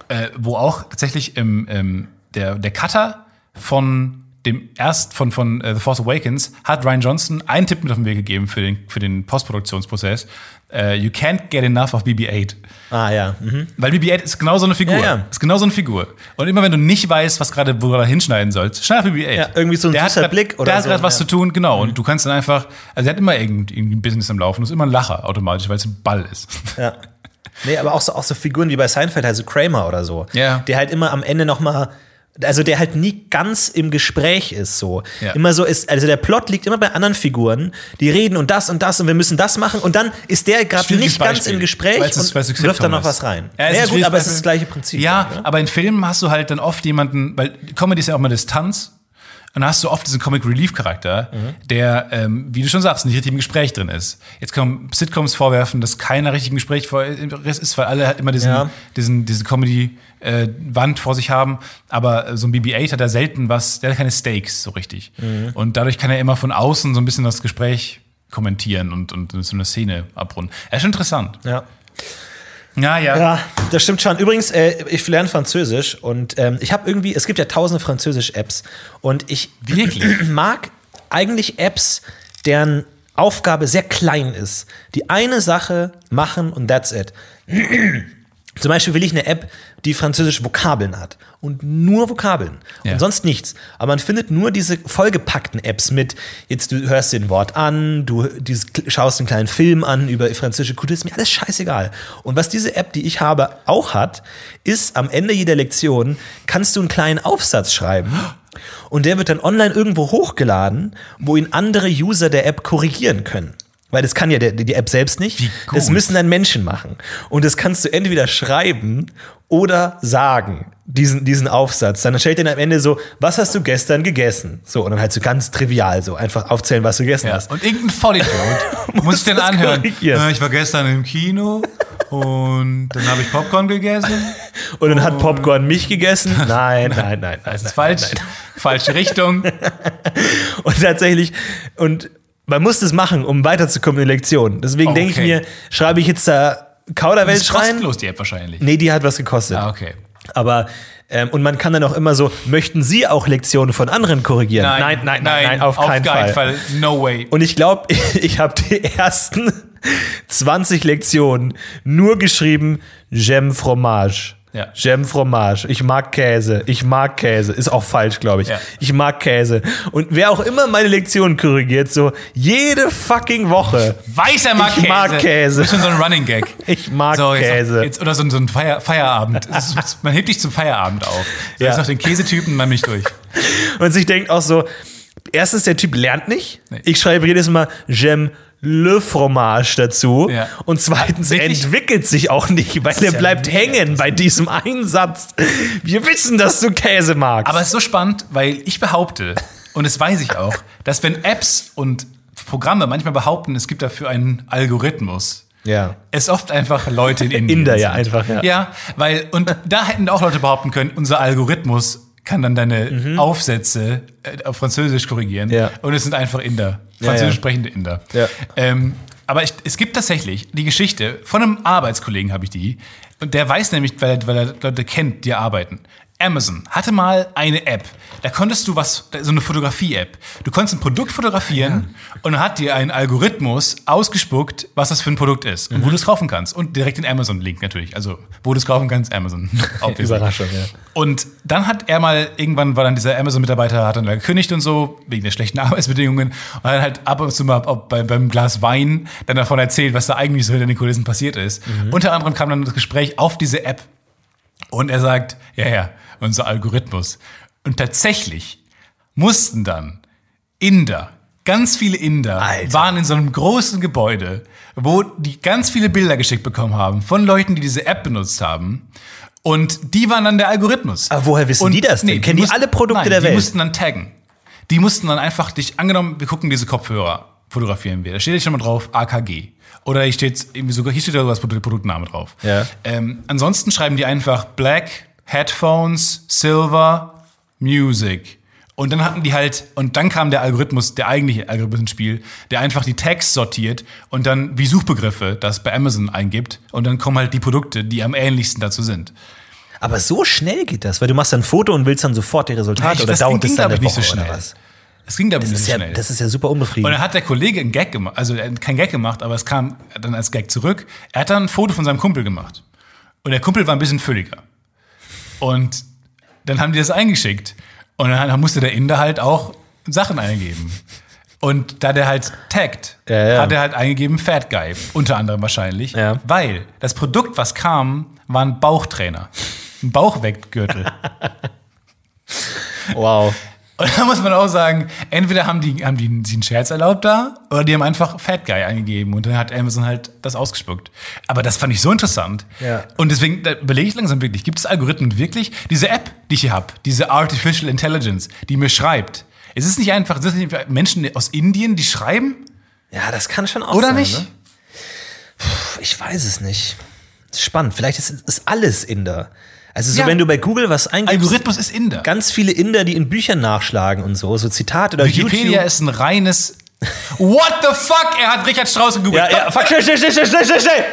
äh, wo auch tatsächlich im, ähm, der, der Cutter von dem erst von, von äh, The Force Awakens hat Ryan Johnson einen Tipp mit auf den Weg gegeben für den, für den Postproduktionsprozess. Äh, you can't get enough of BB-8. Ah ja. Mhm. Weil BB-8 ist genau so eine Figur. Ja, ja. Ist genau so eine Figur. Und immer wenn du nicht weißt, was gerade, wo du da hinschneiden sollst, schneid auf BB-8. Ja, irgendwie so ein der süßer grad, Blick oder Der hat so, gerade was. Mhm. zu tun, genau. Und du kannst dann einfach, also er hat immer irgendein, irgendein Business am Laufen. Das ist immer ein Lacher automatisch, weil es ein Ball ist. Ja. Nee, aber auch so, auch so Figuren wie bei Seinfeld, also Kramer oder so. Ja. Der halt immer am Ende noch mal also der halt nie ganz im Gespräch ist so. Ja. Immer so ist, also der Plot liegt immer bei anderen Figuren, die reden und das und das und wir müssen das machen und dann ist der gerade nicht ganz Beispiel, im Gespräch es und wirft da noch was rein. Ja, Ja, gut, aber es ist das gleiche Prinzip. Ja, ne? aber in Filmen hast du halt dann oft jemanden, weil Comedy ist ja auch mal Distanz. Und dann hast du oft diesen Comic Relief Charakter, Mhm. der, ähm, wie du schon sagst, nicht richtig im Gespräch drin ist. Jetzt kommen Sitcoms vorwerfen, dass keiner richtig im Gespräch ist, weil alle halt immer diesen, Ja. diesen, diese Comedy-Wand vor sich haben. Aber äh, so ein BB-8 hat ja selten was, der hat keine Stakes so richtig. Mhm. Und dadurch kann er immer von außen so ein bisschen das Gespräch kommentieren und, und so eine Szene abrunden. Er ist schon interessant. Ja. Ja, ja. Ja, das stimmt schon. Übrigens, äh, ich lerne Französisch und ähm, ich habe irgendwie, es gibt ja tausende Französisch-Apps und ich Wirklich? mag eigentlich Apps, deren Aufgabe sehr klein ist. Die eine Sache machen und that's it. Zum Beispiel will ich eine App, die französische Vokabeln hat. Und nur Vokabeln. Ja. Und sonst nichts. Aber man findet nur diese vollgepackten Apps mit, jetzt du hörst dir ein Wort an, du dieses, schaust einen kleinen Film an über französische Kultur, ist mir alles scheißegal. Und was diese App, die ich habe, auch hat, ist am Ende jeder Lektion kannst du einen kleinen Aufsatz schreiben. Und der wird dann online irgendwo hochgeladen, wo ihn andere User der App korrigieren können. Weil das kann ja der, die App selbst nicht. Das müssen dann Menschen machen. Und das kannst du entweder schreiben oder sagen, diesen, diesen Aufsatz. Dann stellt er am Ende so, was hast du gestern gegessen? So, und dann halt so ganz trivial, so einfach aufzählen, was du gegessen Ja. hast. Und irgendein Vollidiot muss ich denn anhören. Äh, ich war gestern im Kino und dann habe ich Popcorn gegessen. Und dann hat Popcorn mich gegessen. Nein, nein, nein, nein. Das ist nein, falsch. Nein. Falsche Richtung. Und tatsächlich, und man muss das machen, um weiterzukommen in die Lektion. Deswegen denke ich Okay. mir, schreibe ich jetzt da Das Kauderwelsch ist rein? kostenlos, die App wahrscheinlich. Nee, die hat was gekostet. Ah, okay. Aber, ähm, und man kann dann auch immer so, möchten Sie auch Lektionen von anderen korrigieren? nein, nein, nein, nein auf, keinen Fall. No way. Und ich glaube, ich habe die ersten 20 Lektionen nur geschrieben, J'aime fromage. Ja. J'aime fromage. Ich mag Käse. Ich mag Käse. Ist auch falsch, glaube ich. Ja. Ich mag Käse. Und wer auch immer meine Lektionen korrigiert, so jede fucking Woche. Weißer mag Ich Käse. mag Käse. Das ist schon so ein Running Gag. Ich mag so, jetzt Käse. Noch, jetzt, oder so, ein- so ein Feier, Feierabend. Ist, man hebt dich zum Feierabend auf. So, Ja. Jetzt noch den Käsetypen, dann bin ich durch. Und sich denkt auch so, erstens, der Typ lernt nicht. Nee. Ich schreibe jedes Mal J'aime le fromage dazu. Ja. Und zweitens Wirklich? entwickelt sich auch nicht, weil er ja bleibt mega hängen bei diesem Einsatz. Wir wissen, dass du Käse magst. Aber es ist so spannend, weil ich behaupte, und das weiß ich auch, dass wenn Apps und Programme manchmal behaupten, es gibt dafür einen Algorithmus, ja. es oft einfach Leute in Indien Inder, ja, einfach, ja. Ja, weil, und da hätten auch Leute behaupten können, unser Algorithmus kann dann deine Aufsätze äh, auf Französisch korrigieren. Mhm. Ja. Und es sind einfach Inder. Französisch sprechende Inder. Ja. Ähm, aber ich, es gibt tatsächlich die Geschichte, von einem Arbeitskollegen habe ich die, und der weiß nämlich, weil er, weil er Leute kennt, die arbeiten. Amazon hatte mal eine App. Da konntest du was, so eine Fotografie-App. Du konntest ein Produkt fotografieren und dann hat dir ein Algorithmus ausgespuckt, was das für ein Produkt ist und wo du es kaufen kannst. Und direkt den Amazon-Link natürlich. Also, wo du es kaufen kannst, Amazon. Überraschung, ja. Und dann hat er mal, irgendwann war dann dieser Amazon-Mitarbeiter, hat dann gekündigt und so, wegen der schlechten Arbeitsbedingungen. Und dann halt ab und zu mal bei, beim Glas Wein dann davon erzählt, was da eigentlich so hinter den Kulissen passiert ist. Unter anderem kam dann das Gespräch auf diese App. Und er sagt, ja, ja, unser Algorithmus. Und tatsächlich mussten dann Inder, ganz viele Inder, Alter. waren in so einem großen Gebäude, wo die ganz viele Bilder geschickt bekommen haben von Leuten, die diese App benutzt haben. Und die waren dann der Algorithmus. Aber woher wissen Und- die das denn? Kennen die alle Produkte nein, der Die Welt? mussten dann taggen. Die mussten dann einfach dich, angenommen, wir gucken diese Kopfhörer, fotografieren wir. Da steht jetzt schon mal drauf AKG. Oder hier steht irgendwie sogar, hier steht sogar das Produkt- Produktname drauf. Ja. Ähm, ansonsten schreiben die einfach Black, Headphones, Silver, Music. Und dann hatten die halt, und dann kam der Algorithmus, der eigentliche Algorithmus ins Spiel, der einfach die Tags sortiert und dann wie Suchbegriffe das bei Amazon eingibt. Und dann kommen halt die Produkte, die am ähnlichsten dazu sind. Aber so schnell geht das, weil du machst ein Foto und willst dann sofort die Resultate Ich- oder das dauert das dann eine Woche so oder schnell. was? Es ging aber Das nicht ist, so ja, schnell. das ist ja super Und unbefriedigend. dann hat der Kollege einen Gag gemacht, also keinen Gag gemacht, aber es kam dann als Gag zurück. Er hat dann ein Foto von seinem Kumpel gemacht. Und der Kumpel war ein bisschen fülliger. Und dann haben die das eingeschickt. Und dann musste der Inder halt auch Sachen eingeben. Und da der halt taggt, Ja, ja. hat er halt eingegeben Fat Guy, unter anderem wahrscheinlich. Ja. Weil das Produkt, was kam, war ein Bauchtrainer. Ein Bauchweggürtel. Wow. Und da muss man auch sagen, entweder haben die, haben die sich einen Scherz erlaubt da, oder die haben einfach Fat Guy eingegeben und dann hat Amazon halt das ausgespuckt. Aber das fand ich so interessant. Ja. Und deswegen überlege ich langsam wirklich, gibt es Algorithmen wirklich? Diese App, die ich hier habe, diese Artificial Intelligence, die mir schreibt, ist es nicht einfach, sind es nicht Menschen aus Indien, die schreiben? Ja, das kann schon auch Oder sein, nicht? Ne? Puh, Ich weiß es nicht. Spannend. Vielleicht ist, ist alles Inder. Also so, Ja. wenn du bei Google was eingibst, Algorithmus ist Inder. ganz viele Inder, die in Büchern nachschlagen und so, so Zitate oder Wikipedia YouTube. ist ein reines. What the fuck? Er hat Richard Strauss gegoogelt. Ja, ja, fuck, schnell, schnell, schnell, schnell, schnell, schnell.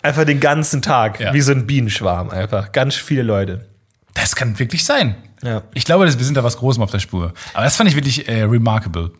Einfach den ganzen Tag, Ja. wie so ein Bienenschwarm einfach. Ganz viele Leute. Das kann wirklich sein. Ja. Ich glaube, wir sind da was Großem auf der Spur. Aber das fand ich wirklich äh, remarkable.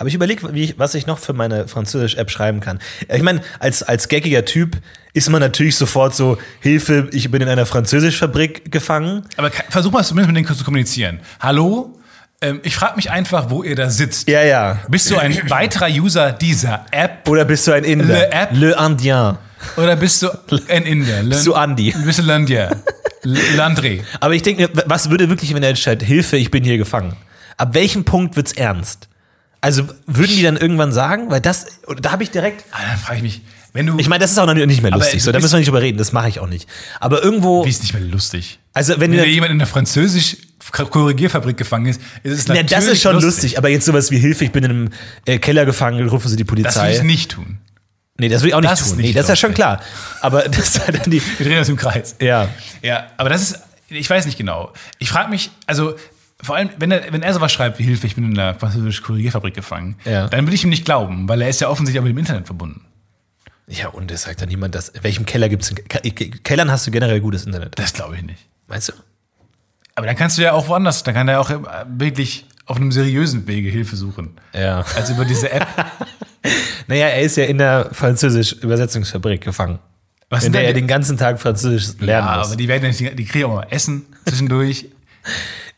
Aber ich überlege, ich, was ich noch für meine Französisch-App schreiben kann. Ich meine, als, als gaggiger Typ ist man natürlich sofort so, Hilfe, ich bin in einer Französischfabrik gefangen. Aber versuch mal zumindest mit denen zu kommunizieren. Hallo? Ähm, ich frage mich einfach, wo ihr da sitzt. Ja, ja. Bist du ein weiterer User dieser App Oder bist du ein Inder? Le App? Le Indien. oder bist du ein Inder? Bist du Andi? Bist du Landier? Landry. Aber ich denke, was würde wirklich, wenn er entscheidet, Hilfe, ich bin hier gefangen? Ab welchem Punkt wird's ernst? Also würden die dann irgendwann sagen, weil das, da habe ich direkt, Ah, dann frage ich mich, wenn du. ich meine, das ist auch noch nicht mehr lustig, so, da müssen wir nicht drüber reden, das mache ich auch nicht. Aber irgendwo, wie ist nicht mehr lustig? also wenn Wenn da jemand in der Französisch-Korrigierfabrik gefangen ist, ist es na, natürlich das ist schon lustig. aber jetzt sowas wie Hilfe, ich bin in einem äh, Keller gefangen, rufen sie die Das will Polizei. ich nicht tun. nee, das will ich auch nicht Das tun. nicht nee, das ist ja schon lustig. klar. Aber das ist halt dann die, Wir drehen uns im Kreis. ja. Ja, aber das ist, ich weiß nicht genau. Ich frage mich, also vor allem, wenn er, wenn er sowas schreibt wie Hilfe, ich bin in der französischen Korrigierfabrik gefangen, Ja. dann will ich ihm nicht glauben, weil er ist ja offensichtlich auch mit dem Internet verbunden. Ja, und es sagt dann niemand, dass, in welchem Keller gibt es, Kellern hast du generell gutes Internet. Das glaube ich nicht. Meinst du? Aber dann kannst du ja auch woanders, dann kann er auch äh, wirklich auf einem seriösen Wege Hilfe suchen. Ja. Als über diese App. Naja, er ist ja in der Französisch-Übersetzungsfabrik gefangen. Was in der er den ganzen Tag Französisch lernen ja, muss. aber die werden ja nicht, die kriegen auch mal Essen zwischendurch.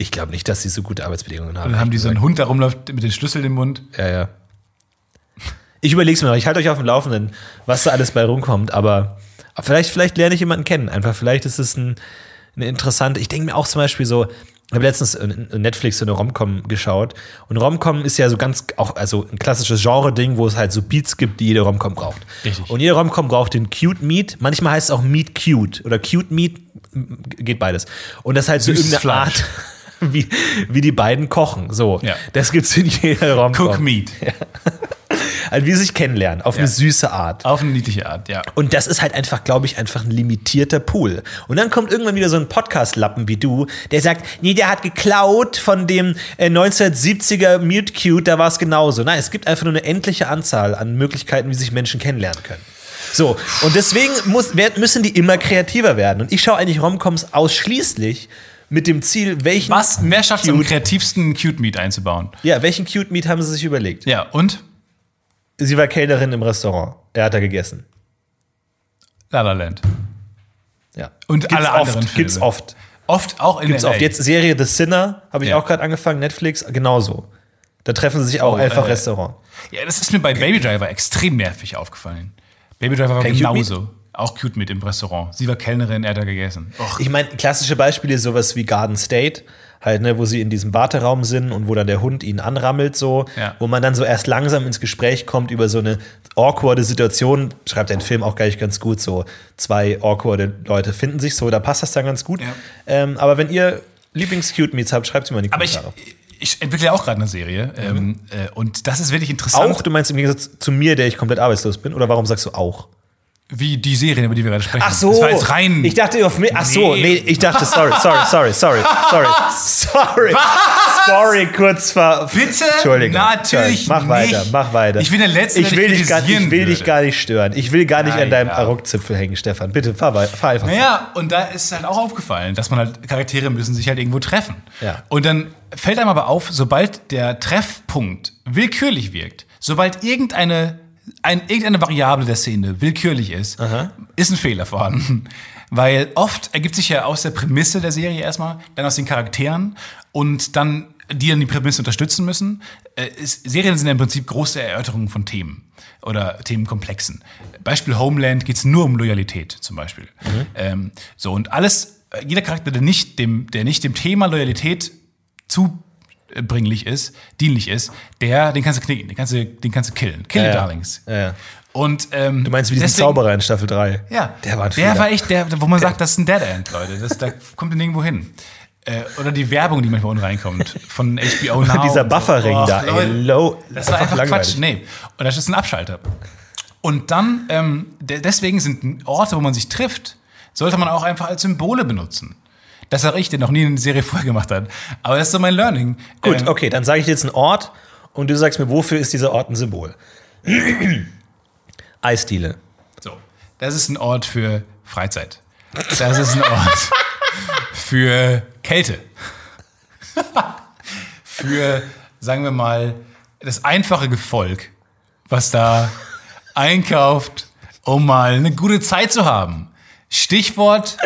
Ich glaube nicht, dass sie so gute Arbeitsbedingungen haben. Und dann haben die so einen Hund, der rumläuft mit den Schlüsseln im Mund. Ja, ja. Ich überlege es mir noch. Ich halte euch auf dem Laufenden, was da alles bei rumkommt. Aber vielleicht, vielleicht lerne ich jemanden kennen. Einfach, vielleicht ist es ein, eine interessante. Ich denke mir auch zum Beispiel so. Ich habe letztens Netflix so eine Romcom geschaut. Und Romcom ist ja so ganz auch also ein klassisches Genre-Ding, wo es halt so Beats gibt, die jede Romcom braucht. Richtig. Und jede Romcom braucht den Cute Meat. Manchmal heißt es auch Meat Cute oder Cute Meat geht beides. Und das ist halt so Süßes irgendeine Fleisch. Art, wie, wie die beiden kochen. So, Ja. das gibt's in jeder Romcom. Cook Meat. Also wie sie sich kennenlernen, auf eine süße Art. Auf eine niedliche Art, ja. Und das ist halt einfach, glaube ich, einfach ein limitierter Pool. Und dann kommt irgendwann wieder so ein Podcast-Lappen wie du, der sagt, nee, der hat geklaut von dem äh, 1970er Mute Cute, da war es genauso. Nein, es gibt einfach nur eine endliche Anzahl an Möglichkeiten, wie sich Menschen kennenlernen können. So, und deswegen muss, müssen die immer kreativer werden. Und ich schaue eigentlich Romcoms ausschließlich mit dem Ziel, welchen Was? Wer schafft am kreativsten Cute Meat einzubauen? Ja, welchen Cute Meat haben sie sich überlegt? Ja, und? Sie war Kellnerin im Restaurant. Er hat da gegessen. La La Land. Ja. Und Gibt's alle oft, anderen Filme. Gibt's oft. Oft auch in Gibt's LA. oft. Jetzt Serie The Sinner, habe ich Ja. auch gerade angefangen, Netflix, genauso. Da treffen sie sich auch Oh, einfach äh, Restaurant. Ja, das ist mir bei Baby Driver extrem nervig aufgefallen. Baby Driver war Kein genauso. Auch cute mit im Restaurant. Sie war Kellnerin, er hat da gegessen. Och, Ich meine, klassische Beispiele sowas wie Garden State, halt, ne, wo sie in diesem Warteraum sind und wo dann der Hund ihn anrammelt, so, Ja. wo man dann so erst langsam ins Gespräch kommt über so eine awkwarde Situation, schreibt ein Film auch gleich ganz gut, so zwei awkwarde Leute finden sich so, da passt das dann ganz gut. Ja. Ähm, aber wenn ihr Lieblings-Cute-Meets habt, schreibt sie mal in die Aber ich, Kommentare. ich entwickle ja auch gerade eine Serie. Ähm, äh, und das ist wirklich interessant. auch, du meinst im Gegensatz zu mir, der ich komplett arbeitslos bin, oder warum sagst du auch? Wie die Serien, über die wir gerade sprechen. Ach so. Das war jetzt rein. Ich dachte auf mich. Ach so, Nee. nee, ich dachte, sorry, sorry, sorry, sorry, sorry. Sorry. Sorry, kurz ver. Bitte? Entschuldigung. Natürlich Mach nicht. weiter, mach weiter. Ich bin der Letzte, ich will dich gar, ich will dich gar nicht stören. Ich will gar nicht Ja, an deinem ja. Arockzipfel hängen, Stefan. Bitte, fahr, fahr einfach. Naja, und da ist halt auch aufgefallen, dass man halt, Charaktere müssen sich halt irgendwo treffen. Ja. Und dann fällt einem aber auf, sobald der Treffpunkt willkürlich wirkt, sobald irgendeine, ein, irgendeine Variable der Szene willkürlich ist, ist ein Fehler vorhanden. Weil oft ergibt sich ja aus der Prämisse der Serie erstmal, dann aus den Charakteren und dann, die dann die Prämisse unterstützen müssen. Äh, ist, Serien sind ja im Prinzip große Erörterungen von Themen oder Themenkomplexen. Beispiel Homeland geht es nur um Loyalität zum Beispiel. Ähm, so und alles, jeder Charakter, der nicht dem, der nicht dem Thema Loyalität zubringlich ist, dienlich ist, der, den kannst du knicken, den kannst du, den kannst du killen. Kill Ja. Darlings. Ja. Und ähm, Du meinst wie diesen deswegen- Zauberer in Staffel 3? ja, Der war ein der Fehler. war echt der, wo man sagt, das ist ein Dead End, Leute. Das, da kommt nirgendwo hin. Äh, oder die Werbung, die manchmal unten reinkommt von HBO Now. Dieser und so. Bufferring Och, da, ey, low. Das war einfach Quatsch. Nee. Und das ist ein Abschalter. Und dann, ähm, de deswegen sind Orte, wo man sich trifft, sollte man auch einfach als Symbole benutzen. Das sage ich, der noch nie eine Serie vorher gemacht hat. Aber das ist so mein Learning. Gut, Ähm, okay, dann sage ich jetzt einen Ort und du sagst mir, wofür ist dieser Ort ein Symbol? Eisdiele. So, das ist ein Ort für Freizeit. Das ist ein Ort für Kälte. für, sagen wir mal, das einfache Gefolg, was da einkauft, um mal eine gute Zeit zu haben. Stichwort,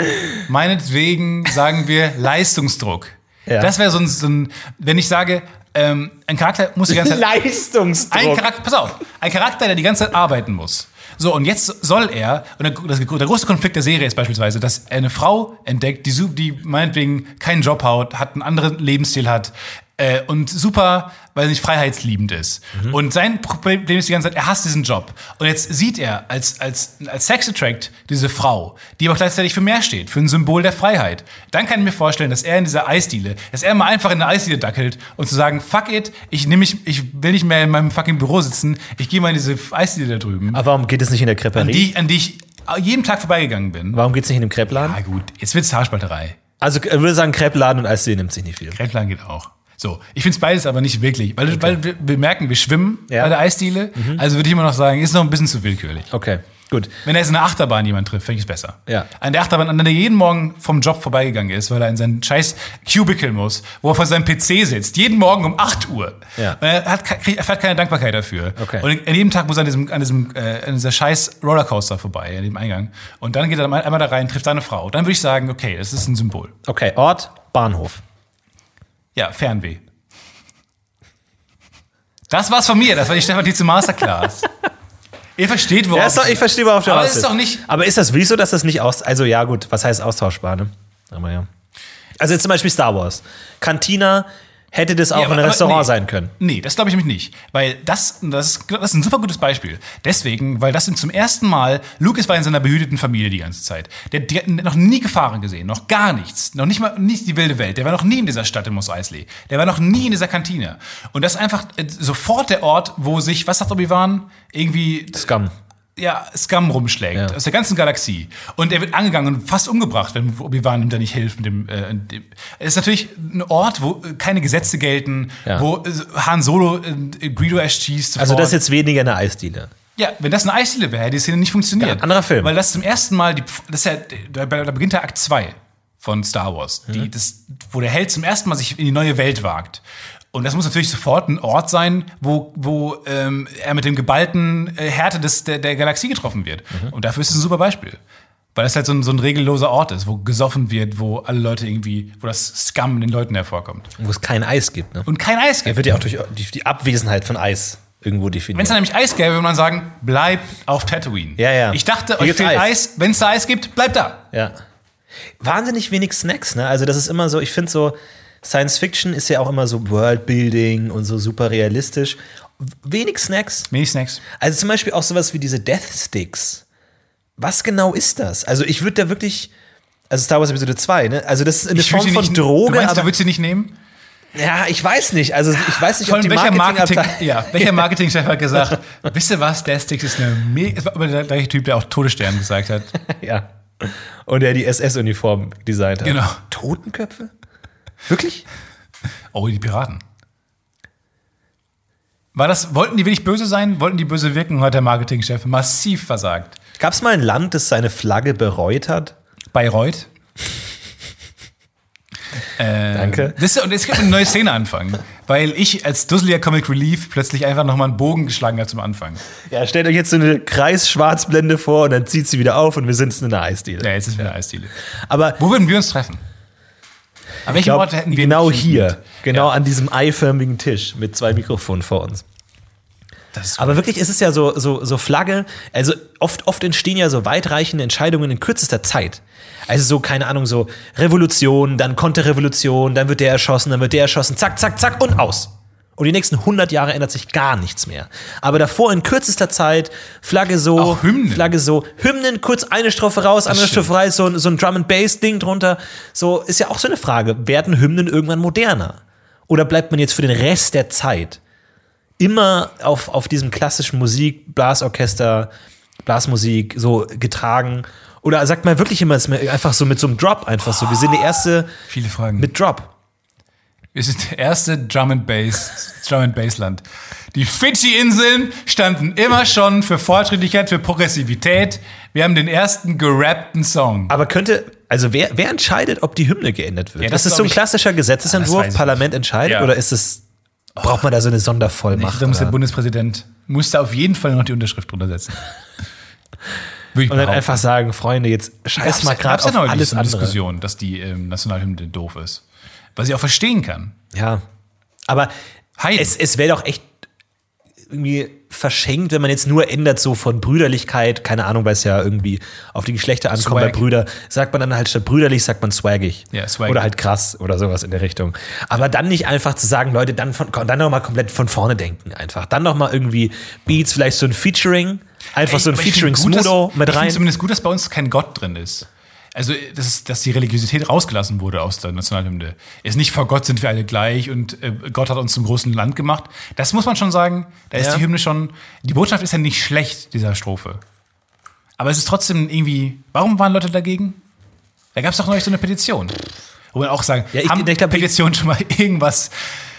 meinetwegen sagen wir Leistungsdruck. Ja. Das wäre so ein, so ein, wenn ich sage, ähm, ein Charakter muss die ganze Zeit ein Leistungsdruck. Charakter, pass auf, ein Charakter, der die ganze Zeit arbeiten muss. So, und jetzt soll er, und der, der große Konflikt der Serie ist beispielsweise, dass er eine Frau entdeckt, die, die meinetwegen keinen Job hat, hat einen anderen Lebensstil hat, Äh, und super, weil er nicht freiheitsliebend ist. Und sein Problem ist die ganze Zeit, er hasst diesen Job. Und jetzt sieht er als, als, als Sex-Attract diese Frau, die aber gleichzeitig für mehr steht, für ein Symbol der Freiheit. Dann kann ich mir vorstellen, dass er in dieser Eisdiele, dass er mal einfach in der Eisdiele dackelt und zu sagen, fuck it, ich, nehm mich, ich will nicht mehr in meinem fucking Büro sitzen, ich gehe mal in diese Eisdiele da drüben, Aber warum geht es nicht in der an Creperie? die, an die ich jeden Tag vorbeigegangen bin. Warum geht es nicht in dem Crepe-Laden? Ah gut, jetzt wird's Haarspalterei. Also ich würde sagen, Crepe-Laden und Eisdiele nimmt sich nicht viel. Rentland geht auch. So, ich finde es beides aber nicht wirklich, weil, weil wir, wir merken, wir schwimmen Ja. bei der Eisdiele. Also würde ich immer noch sagen, ist noch ein bisschen zu willkürlich. Okay, gut. Wenn er jetzt in der Achterbahn jemand trifft, finde ich es besser. Ja. An der Achterbahn, an der er jeden Morgen vom Job vorbeigegangen ist, weil er in seinen scheiß Cubicle muss, wo er vor seinem PC sitzt, jeden Morgen um 8 Uhr. Ja. Und er hat, kriegt- erfährt keine Dankbarkeit dafür. Okay. Und an jedem Tag muss er an diesem, an diesem äh, an dieser scheiß Rollercoaster vorbei, an dem Eingang. Und dann geht er einmal da rein, trifft seine Frau. Dann würde ich sagen, okay, das ist ein Symbol. Okay, Ort, Bahnhof. Ja, Fernweh. Das war's von mir, das war die Stefan Tietze Masterclass. Ihr versteht, worauf Ja, ist doch, ich verstehe, worauf du Aber ist doch nicht- Aber ist das wirklich so, dass das nicht aus... Also ja, gut, was heißt austauschbar, ne? Aber ja. Also jetzt zum Beispiel Star Wars. Cantina hätte das auch Ja, aber- Restaurant nee. sein können. Nee, das glaube ich nämlich nicht. Weil das, das, ist, das ist ein super gutes Beispiel. Deswegen, weil das sind zum ersten Mal, Lucas war in seiner behüteten Familie die ganze Zeit. Der, der hat noch nie Gefahren gesehen, noch gar nichts. Noch nicht mal nicht die wilde Welt. Der war noch nie in dieser Stadt in Mos Eisley. Der war noch nie in dieser Kantine. Und das ist einfach äh, sofort der Ort, wo sich, was sagt Obi-Wan? Irgendwie Scum. Ja, Scum rumschlägt Ja. aus der ganzen Galaxie. Und er wird angegangen und fast umgebracht, wenn Obi-Wan ihm da nicht hilft. Mit dem, äh, dem. Es ist natürlich ein Ort, wo äh, keine Gesetze gelten, Ja. wo äh, Han Solo äh, Greedo erschießt. Also das ist jetzt weniger eine Eisdiele. Ja, wenn das eine Eisdiele wäre, hätte die Szene nicht funktioniert. Ja, anderer Film. Weil das zum ersten Mal, die, das ist ja, da, da beginnt der Akt 2 von Star Wars, Mhm. die, das, wo der Held zum ersten Mal sich in die neue Welt wagt. Und das muss natürlich sofort ein Ort sein, wo, wo ähm, er mit dem geballten äh, Härte des, der, der Galaxie getroffen wird. Mhm. Und dafür ist es ein super Beispiel. Weil das halt so ein, so ein regelloser Ort ist, wo gesoffen wird, wo alle Leute irgendwie, wo das Scum in den Leuten hervorkommt. Wo es kein Eis gibt, ne? Und kein Eis Er gibt. wird ja auch durch die, die Abwesenheit von Eis irgendwo Wenn es definiert. da nämlich Eis gäbe, würde man sagen, bleib auf Tatooine. Ja, ja. Ich dachte, Hier euch fehlt Eis. Eis. Wenn es da Eis gibt, bleibt da. Ja. Wahnsinnig wenig Snacks, ne? Also das ist immer so, ich finde so, Science Fiction ist ja auch immer so Worldbuilding und so super realistisch. Wenig Snacks. Wenig Snacks. Also zum Beispiel auch sowas wie diese Death Sticks. Was genau ist das? Also ich würde da wirklich, also Star Wars Episode 2, ne? Also das ist eine Ich Form von nicht, Droge, Du meinst, aber du würdest sie nicht nehmen? ja, ich weiß nicht. Also ich weiß nicht, Von ob die welcher Marketing, Marketing ja, welcher Marketingchef hat gesagt, wisst ihr was, der Sticks ist eine mega, es war aber der gleiche Typ, der auch Todesstern gesagt hat. ja. Und der die SS-Uniform designt hat. Genau. Totenköpfe? Wirklich? Oh, die Piraten. War das, wollten die wirklich böse sein? Wollten die böse wirken? Hat der Marketingchef massiv versagt. Gab es mal ein Land, das seine Flagge bereut hat? Bayreuth. Äh, Danke. Das, und jetzt wir eine neue Szene anfangen. Weil ich als dusseliger Comic Relief plötzlich einfach nochmal einen Bogen geschlagen habe zum Anfang. Ja, stellt euch jetzt so eine Kreisschwarzblende vor und dann zieht sie wieder auf und wir sind in einer Eisdiele. Ja, jetzt ist wieder Eisdiele. Aber Wo würden wir uns treffen? An welchem glaub, Ort hätten wir genau hier, genau Ja. an diesem eiförmigen Tisch mit zwei Mikrofonen vor uns. Aber wirklich ist es ja so, so, so Flagge, also oft, oft entstehen ja so weitreichende Entscheidungen in kürzester Zeit. Also so, keine Ahnung, so Revolution, dann Konterrevolution, dann wird der erschossen, dann wird der erschossen, zack, zack, zack und aus. Und die nächsten 100 Jahre ändert sich gar nichts mehr. Aber davor in kürzester Zeit, Flagge so, Auch Hymnen. Flagge so, Hymnen, kurz eine Strophe raus, andere. Strophe raus, so, ein- so ein Drum-and-Bass-Ding drunter. So, ist ja auch so eine Frage. Werden Hymnen irgendwann moderner? Oder bleibt man jetzt für den Rest der Zeit immer auf, auf diesem klassischen Musik, Blasorchester, Blasmusik so getragen? Oder sagt man wirklich immer, es ist mir einfach so mit so einem Drop einfach so? Wir sind die erste viele Fragen. mit Drop. Wir sind der erste Drum and Bass, Drum and Bass Land. Die Fidschi-Inseln standen immer schon für Fortschrittlichkeit, für Progressivität. Wir haben den ersten gerappten Song. Aber könnte, also wer, wer entscheidet, ob die Hymne geändert wird? Ja, das das ist so ein ich- klassischer Gesetzesentwurf, ich Parlament entscheidet? Ja. Oder ist es, braucht man da so eine Sondervollmacht? Da muss der? Bundespräsident muss da auf jeden Fall noch die Unterschrift drunter setzen. Ich Und dann einfach sagen, Freunde, jetzt scheiß mal gerade ja auf alles andere. Diskussion, dass die ähm, Nationalhymne doof ist. Was ich auch verstehen kann. Ja. Aber Heiden. es, es wäre doch echt irgendwie verschenkt, wenn man jetzt nur ändert, so von Brüderlichkeit, keine Ahnung, weil es ja irgendwie auf die Geschlechter ankommt bei Swag. Brüder, sagt man dann halt statt brüderlich, sagt man swaggig. Ja, swaggig. Oder halt krass oder sowas in der Richtung. Aber dann nicht einfach zu sagen, Leute, dann, von, dann noch mal komplett von vorne denken einfach. Dann noch mal irgendwie Beats, vielleicht so ein Featuring, einfach so ein Featuring Smudo mit Ich finde rein. zumindest gut, dass bei uns kein Gott drin ist. Also, dass, es- dass die Religiosität rausgelassen wurde aus der Nationalhymne. Ist nicht vor Gott sind wir alle gleich und äh, Gott hat uns zum großen Land gemacht. Das muss man schon sagen. Da ist Ja. die Hymne schon. Die Botschaft ist ja nicht schlecht, dieser Strophe. Aber es ist trotzdem irgendwie. Warum waren Leute dagegen? Da gab es doch neulich so eine Petition. Wo man auch sagen, Ja, ich- haben ich glaub, die- Petitionen schon mal irgendwas.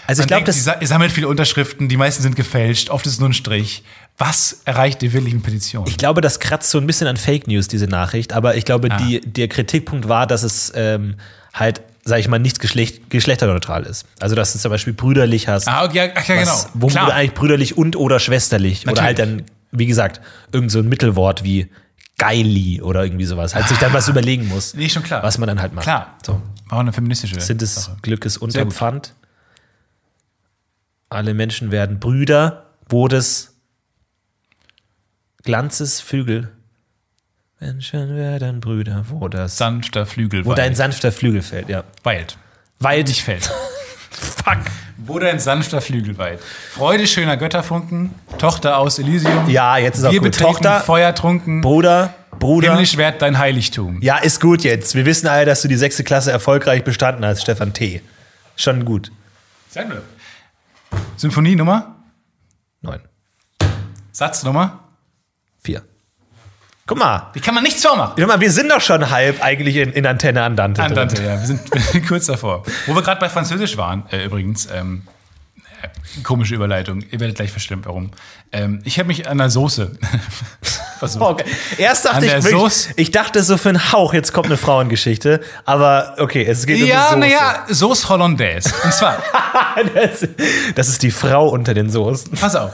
Also ich Man glaub, denkt, das- sie sa- ihr sammelt viele Unterschriften, die meisten sind gefälscht, oft ist es nur ein Strich. Was erreicht ihr wirklich mit Petitionen? Ich glaube, das kratzt so ein bisschen an Fake News, diese Nachricht. Aber ich glaube, Ah. die, der Kritikpunkt war, dass es ähm, halt, sag ich mal, nicht geschlecht, geschlechterneutral ist. Also, dass du zum Beispiel brüderlich hast. Ah, okay, ach, ja, genau. was, wo Klar. du eigentlich brüderlich und oder schwesterlich. Oder halt Natürlich. dann, wie gesagt, irgend so ein Mittelwort wie geili oder irgendwie sowas. Halt sich dann was überlegen muss. Nee, schon klar. Was man dann halt macht. Klar. So. Auch eine feministische. Sind es Sache. Glückes Sehr unterm gut. Pfand? Alle Menschen werden Brüder, wo des Glanzes Flügel. Menschen werden Brüder, wo das. sanfter Flügel Wo dein sanfter Flügel fällt, ja. weilt. Weil Nicht fällt. Fuck. Wo dein sanfter Flügel weilt. Freude schöner Götterfunken, Tochter aus Elysium. Ja, jetzt ist auch Wir gut. Tochter, feuertrunken. Bruder, Bruder. Himmlisch wert dein Heiligtum. Ja, ist gut jetzt. Wir wissen alle, dass du die sechste Klasse erfolgreich bestanden hast, Stefan T. Schon gut. Sag mir. Symphonienummer? Neun. Satznummer? Vier. Guck mal. Die kann man nichts vormachen. Guck mal, wir sind doch schon halb eigentlich in, in Antenne Andante. drin. Andante, ja. Wir sind, kurz davor. Wo wir gerade bei Französisch waren, äh, übrigens, ähm, äh, komische Überleitung. Ihr werdet gleich verstehen, warum. Ähm, ich habe mich an der Soße versucht. Okay. Erst dachte An ich, wirklich, Soße- ich dachte so für einen Hauch, jetzt kommt eine Frauengeschichte. Aber okay, es geht Ja, um die Soße. naja, Sauce Hollandaise. Und zwar, Das, das ist die Frau unter den Soßen. pass auf.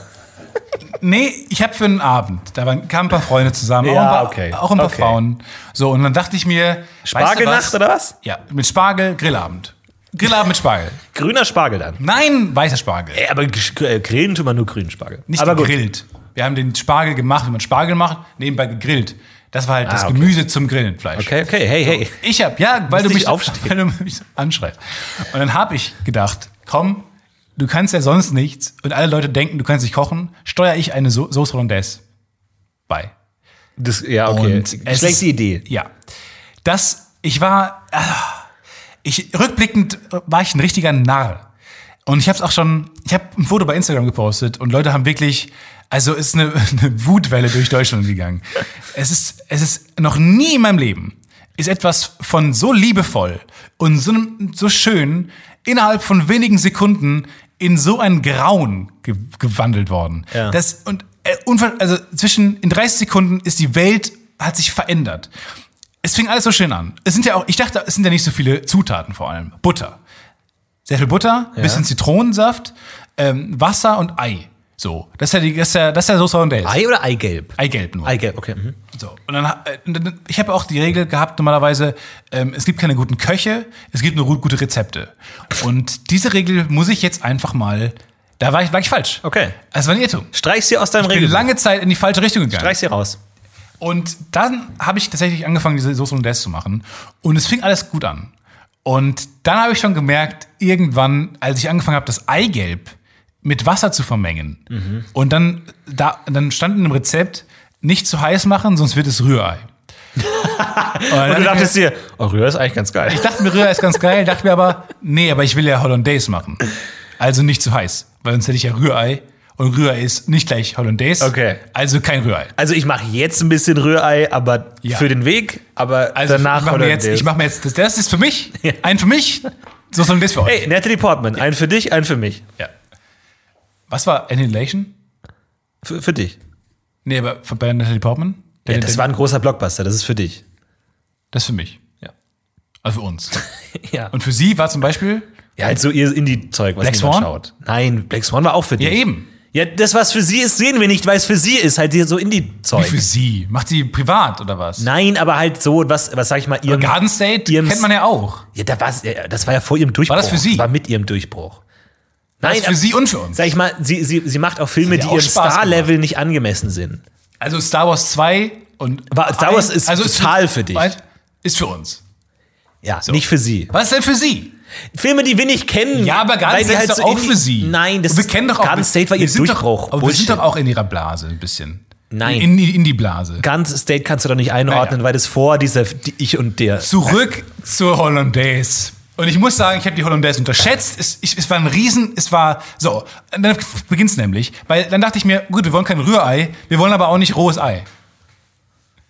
Nee, ich habe für einen Abend, da waren, kamen ein paar Freunde zusammen, auch, Ja, ein paar, okay. auch ein paar Okay. Frauen. So, und dann dachte ich mir, weißt du Spargelnacht oder was? Ja, mit Spargel, Grillabend. Grillabend mit Spargel. Grüner Spargel dann. Nein, weißer Spargel. Ey, aber äh, grillen tut man nur grünen Spargel. Nicht aber gut. gegrillt. Wir haben den Spargel gemacht, wie man Spargel macht, nebenbei gegrillt. Das war halt das Ah, okay. Gemüse zum Grillen, Fleisch. Okay, okay, hey, hey. Ich hab, ja, weil du, mich, aufstehen. weil du mich so anschreist. Und dann habe ich gedacht, komm, du kannst ja sonst nichts und alle Leute denken, du kannst nicht kochen, steuere ich eine so Sauce Hollandaise bei. Das, ja, okay. Und es Schlechte ist- Idee. Ja. Das, ich war, ah, ich, rückblickend war ich ein richtiger Narr. Und ich habe es auch schon, ich habe ein Foto bei Instagram gepostet und Leute haben wirklich, also es ist eine, eine Wutwelle durch Deutschland gegangen. Es ist, es ist noch nie in meinem Leben ist etwas von so liebevoll und so, so schön innerhalb von wenigen Sekunden in so ein Grauen ge gewandelt worden. Ja. Das, und äh, also zwischen in 30 Sekunden ist die Welt hat sich verändert. Es fing alles so schön an. Es sind ja auch, ich dachte, es sind ja nicht so viele Zutaten vor allem. Butter. Sehr viel Butter, bisschen Zitronensaft, ähm, Wasser und Ei. So. Das ist ja die, das ist ja, das ist ja Sauce Hollandaise. Ei oder Eigelb? Eigelb nur. Eigelb, okay. Mhm. So. Und dann, äh, dann- ich habe auch die Regel gehabt, normalerweise, ähm, es gibt keine guten Köche, es gibt nur gut- gute Rezepte. Und diese Regel muss ich jetzt einfach mal, da war ich, war ich falsch. Okay. Es war ein Irrtum. Streich sie aus deinem Ich bin lange Zeit in die falsche Richtung gegangen. Streich sie raus. Und dann habe ich tatsächlich angefangen, diese Sauce Hollandaise zu machen. Und es fing alles gut an. Und dann habe ich schon gemerkt, irgendwann, als ich angefangen habe, das Eigelb mit Wasser zu vermengen. Und dann, da, dann stand in dem Rezept, nicht zu heiß machen, sonst wird es Rührei. und du dachte ich mir- dachtest dir, oh, Rühr ist eigentlich ganz geil. ich dachte mir, Rührei ist ganz geil, dachte mir aber, nee, aber ich will ja Hollandaise machen. Also nicht zu heiß, weil sonst hätte ich ja Rührei. Und Rührei ist nicht gleich Hollandaise. Okay. Also kein Rührei. Also ich mache jetzt ein bisschen Rührei, aber Ja. für den Weg, aber Also danach ich mache mir, jetzt- Hollandaise. ich mach mir jetzt, das, das ist für mich, ein für mich, so soll das für euch. Hey, Natalie Portman, ein für dich, ein für mich. Ja. Was war Annihilation? Für, für dich. Nee, aber von bei Natalie Portman? Ja, das war ein großer Blockbuster, das ist für dich. das ist für mich. Ja. Also für uns. Ja. Und für sie war zum Beispiel, Ja, halt so ihr Indie-Zeug, was Black Swan? schaut. Nein, Black Swan war auch für dich. ja eben. Ja, das, was für sie ist, sehen wir nicht, weil es für sie ist, halt hier so Wie Indie-Zeug. für sie? Macht sie privat oder was? Nein, aber halt so, was, was sag ich mal, ihrem. Garden State ihrem- kennt man ja auch. Ja, da war's, ja, das war ja vor ihrem Durchbruch. War das für sie? Das war mit ihrem Durchbruch. Das Nein, ist für sie und für uns. Sag ich mal, sie, sie, sie macht auch Filme, die auch ihrem Star-Level nicht angemessen sind. Also Star Wars 2 und. Aber Star Wars ist total für dich. Ist für uns. Ja, nicht für sie. Was ist denn für sie? Filme, die wir nicht kennen. Ja, aber die State halt ist so doch auch für sie. Nein, das Und wir ist- kennen doch auch. Guns State war ihr Durchbruch. Doch, aber wir sind doch auch in ihrer Blase ein bisschen. Nein. In die, in die Blase. Guns State kannst du doch nicht einordnen, Naja. weil das vor dieser die Ich und der. Zurück zur Hollandaise. Und ich muss sagen, ich habe die Hollandaise unterschätzt. Es, ich, es war ein Riesen, es war so. Und dann beginnt es nämlich, weil dann dachte ich mir, gut, wir wollen kein Rührei, wir wollen aber auch nicht rohes Ei.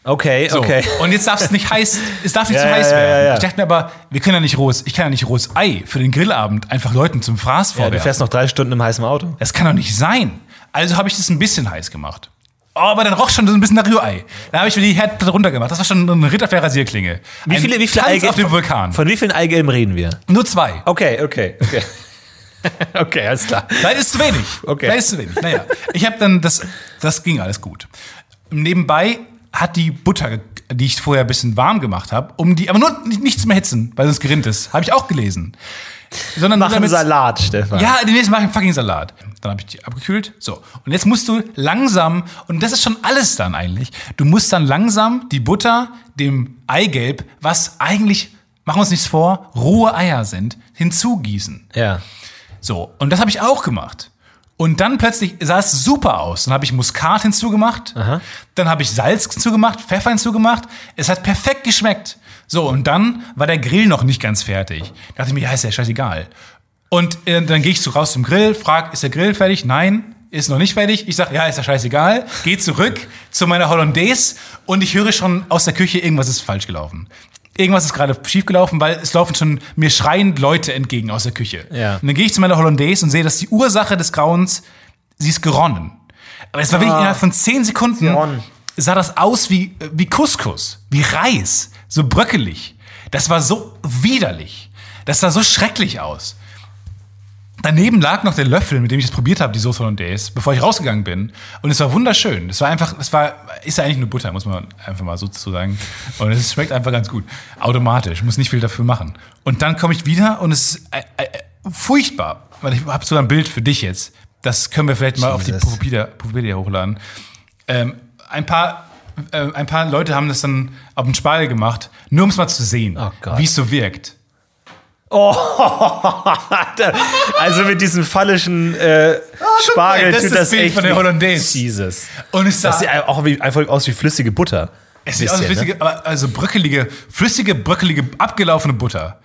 Okay, So. okay. Und jetzt darf es nicht heiß, es darf nicht Ja, zu heiß ja, werden. ja. Ich dachte mir aber, wir können ja nicht rohes, ich kann ja nicht rohes Ei für den Grillabend einfach Leuten zum Fraß Ja, du vorwerfen. fährst noch drei Stunden im heißen Auto. das kann doch nicht sein. Also habe ich das ein bisschen heiß gemacht. Oh, aber dann roch schon so ein bisschen nach Rührei. Dann habe ich wieder die Herdplatte runtergemacht. Das war schon eine Ritterflair Rasierklinge. Wie Ein viele, wie viele Eigelb auf dem Vulkan. Von wie vielen Eigelben reden wir? Nur zwei. Okay, okay, okay. okay, alles klar. Vielleicht ist zu wenig. Okay. Vielleicht ist zu wenig. Naja, ich habe dann, das, das ging alles gut. Nebenbei hat die Butter, die ich vorher ein bisschen warm gemacht habe, um die, aber nur nicht, nicht zum Erhitzen, weil sonst gerinnt ist. Habe ich auch gelesen. Sondern Mach einen Salat, Stefan. Ja, demnächst mache ich einen fucking Salat. Dann habe ich die abgekühlt. So. Und jetzt musst du langsam, und das ist schon alles dann eigentlich, du musst dann langsam die Butter dem Eigelb, was eigentlich, machen wir uns nichts vor, rohe Eier sind, hinzugießen. Ja. So, und das habe ich auch gemacht. Und dann plötzlich sah es super aus. Dann habe ich Muskat hinzugemacht, dann habe ich Salz hinzugemacht, Pfeffer hinzugemacht. Es hat perfekt geschmeckt. So, und dann war der Grill noch nicht ganz fertig. Da dachte ich mir, ja, ist ja scheißegal. Und äh, dann gehe ich so raus zum Grill, frag, ist der Grill fertig? Nein, ist noch nicht fertig. Ich sage, ja, ist ja scheißegal. Geh zurück zu meiner Hollandaise und ich höre schon aus der Küche, irgendwas ist falsch gelaufen. Irgendwas ist gerade schief gelaufen, weil es laufen schon mir schreiend Leute entgegen aus der Küche. Ja. Und dann gehe ich zu meiner Hollandaise und sehe, dass die Ursache des Grauens, sie ist geronnen. Aber es war wirklich innerhalb von zehn Sekunden Geronnen. sah das aus wie, wie Couscous, wie Reis, so bröckelig. Das war so widerlich. Das sah so schrecklich aus. Daneben lag noch der Löffel, mit dem ich das probiert habe, die Sauce Hollandaise, bevor ich rausgegangen bin. Und es war wunderschön. Es war einfach, es war, ist ja eigentlich nur Butter, muss man einfach mal so zu sagen. Und es schmeckt einfach ganz gut. Automatisch, muss nicht viel dafür machen. Und dann komme ich wieder und es ist äh, äh, furchtbar. Weil ich habe so ein Bild für dich jetzt. Das können wir vielleicht mal auf die Jesus. Pufopedia hochladen. Ähm, ein paar äh, ein paar Leute haben das dann auf den Spargel gemacht, nur um es mal zu sehen, Oh wie es so wirkt. also mit diesem fallischen äh, Spargel das tut ist das das Bild echt von der Hollandaise. Jesus. Und es sah, Das sieht auch wie, einfach aus wie flüssige Butter. es sieht aus wie ne? flüssige, aber also bröckelige, flüssige, bröckelige, abgelaufene Butter.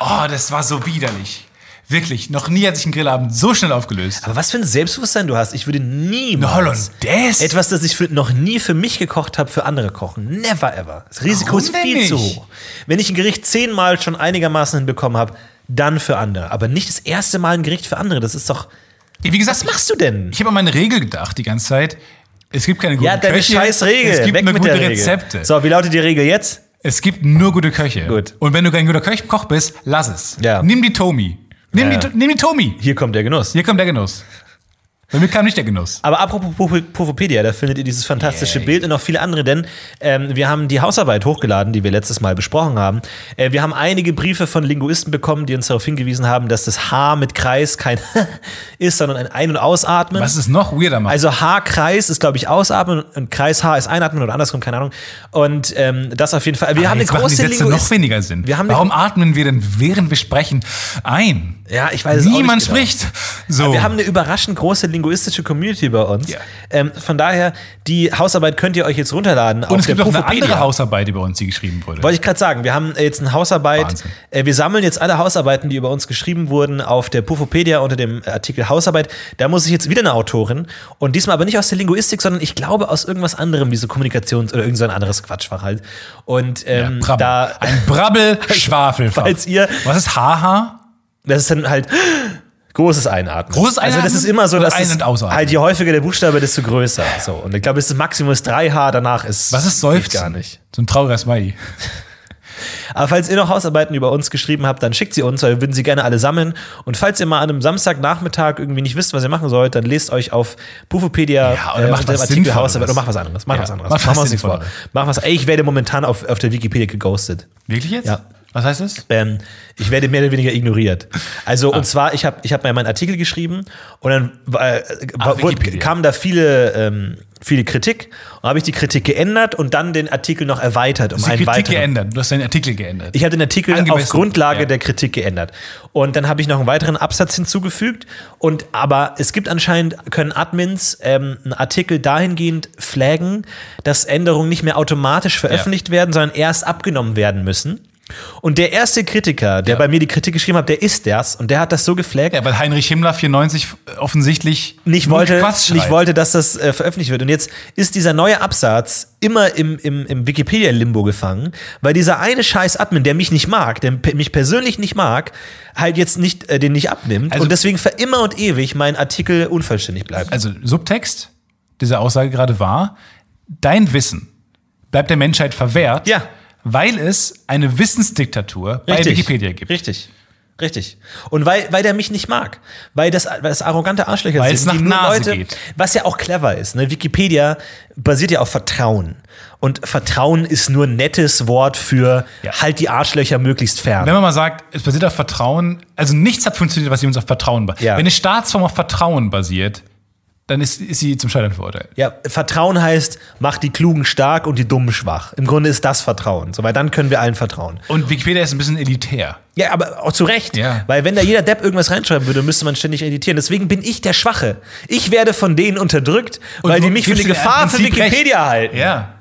Oh, das war so widerlich. Wirklich, noch nie hat sich ein Grillabend so schnell aufgelöst. Aber was für ein Selbstbewusstsein du hast. Ich würde niemals Hollandaise? etwas, das ich für, noch nie für mich gekocht habe, für andere kochen. Never ever. Das Risiko Warum ist denn viel zu nicht? hoch. Wenn ich ein Gericht zehnmal schon einigermaßen hinbekommen habe, dann für andere. Aber nicht das erste Mal ein Gericht für andere. Das ist doch. Wie gesagt, Was machst du denn? ich habe an meine Regel gedacht die ganze Zeit. Es gibt keine guten Ja, deine Köche. scheiß Regel. Es gibt Weg nur mit gute der Regel. Rezepte. So, wie lautet die Regel jetzt? Es gibt nur gute Köche. Gut. Und wenn du kein guter Köch, Koch bist, lass es. Ja. Nimm die Tomi. Nimm, die, nimm die Tomi. Hier kommt der Genuss. Hier kommt der Genuss. Bei mir kam nicht der Genuss. Aber apropos Puff- Puffopedia, da findet ihr dieses fantastische Yay. Bild und noch viele andere, denn ähm, wir haben die Hausarbeit hochgeladen, die wir letztes Mal besprochen haben. Äh, wir haben einige Briefe von Linguisten bekommen, die uns darauf hingewiesen haben, dass das H mit Kreis kein ist, sondern ein Ein- und Ausatmen. Was es noch weirder macht. Also H-Kreis ist, glaube ich, Ausatmen und Kreis H ist Einatmen oder andersrum, keine Ahnung. Und ähm, das auf jeden Fall. Wir haben eine machen die große Sätze noch Linguist- weniger Sinn. Warum atmen wir denn, während wir sprechen, ein? Ja, ich weiß es auch Niemand nicht genau. spricht. So. Wir haben eine überraschend große linguistische Community bei uns. Ja. Ähm, von daher, die Hausarbeit könnt ihr euch jetzt runterladen Und es gibt noch eine andere Hausarbeit über uns, die geschrieben wurde. Wollte ich gerade sagen, wir haben jetzt eine Hausarbeit. Äh, wir sammeln jetzt alle Hausarbeiten, die über uns geschrieben wurden, auf der Pufopedia unter dem Artikel Hausarbeit. Da muss ich jetzt wieder eine Autorin und diesmal aber nicht aus der Linguistik, sondern ich glaube aus irgendwas anderem, wie so Kommunikations- oder irgend so ein anderes Quatschfach halt. Und ähm, Brabbel. da, Ein Brabbel-Schwafelfach. falls ihr, Was ist Haha? das ist dann halt großes Einatmen. Großes Also das Einatmen ist immer so, dass Ein- und Ausatmen? halt je häufiger der Buchstabe, desto größer. So. Und ich glaube, das Maximum ist 3H, danach ist Was ist Seufzen? gar nicht. So ein trauriger Smiley. Aber falls ihr noch Hausarbeiten über uns geschrieben habt, dann schickt sie uns, weil wir würden sie gerne alle sammeln. Und falls ihr mal an einem Samstagnachmittag irgendwie nicht wisst, was ihr machen sollt, dann lest euch auf Pufopedia Ja, oder macht unter dem was Artikel Sinnvolles. Hausarbeit oder macht was anderes. Mach Ja, was anderes. mach Mach was was vor. Mach was. Ey, ich werde momentan auf, auf der Wikipedia geghostet. Wirklich jetzt? Ja. Was heißt das? Ähm, ich werde mehr oder weniger ignoriert. Also, und zwar, ich habe ich hab mal meinen Artikel geschrieben und dann äh, Ah, wurde, Wikipedia. kam da viele, ähm, viele Kritik und habe ich die Kritik geändert und dann den Artikel noch erweitert um Die einen Kritik weiteren. geändert. Du hast deinen Artikel geändert. Ich habe den Artikel Angemessen, auf Grundlage ja. der Kritik geändert. Und dann habe ich noch einen weiteren Absatz hinzugefügt. Und aber es gibt anscheinend, können Admins ähm, einen Artikel dahingehend flaggen, dass Änderungen nicht mehr automatisch veröffentlicht werden, sondern erst abgenommen werden müssen. Und der erste Kritiker, der Ja. bei mir die Kritik geschrieben hat, der ist das und der hat das so geflaggt, ja, weil Heinrich Himmler 94 offensichtlich nicht wollte, nicht wollte, dass das äh, veröffentlicht wird. Und jetzt ist dieser neue Absatz immer im, im, im Wikipedia-Limbo gefangen, weil dieser eine scheiß Admin, der mich nicht mag, der mich persönlich nicht mag, halt jetzt nicht, äh, den nicht abnimmt Also- und deswegen für immer und ewig mein Artikel unvollständig bleibt. Also Subtext dieser Aussage gerade war, dein Wissen bleibt der Menschheit verwehrt, Ja. Weil es eine Wissensdiktatur bei Wikipedia gibt. Richtig. Richtig. Und weil, weil der mich nicht mag. Weil das, weil das arrogante Arschlöcher Weil es sind. nach die nur Nase geht. Was ja auch clever ist. Ne? Wikipedia basiert ja auf Vertrauen. Und Vertrauen ist nur ein nettes Wort für Ja. halt die Arschlöcher möglichst fern. Wenn man mal sagt, es basiert auf Vertrauen, also nichts hat funktioniert, was uns auf Vertrauen basiert. Ja. Wenn eine Staatsform auf Vertrauen basiert, dann ist, ist sie zum Scheitern verurteilt. Ja, Vertrauen heißt, mach die Klugen stark und die Dummen schwach. Im Grunde ist das Vertrauen. So, weil dann können wir allen vertrauen. Und Wikipedia ist ein bisschen elitär. Ja, aber auch zu Recht. Ja. Weil wenn da jeder Depp irgendwas reinschreiben würde, müsste man ständig editieren. Deswegen bin ich der Schwache. Ich werde von denen unterdrückt, weil Und die mich für eine Gefahr für Prinzip Wikipedia recht. halten. Ja.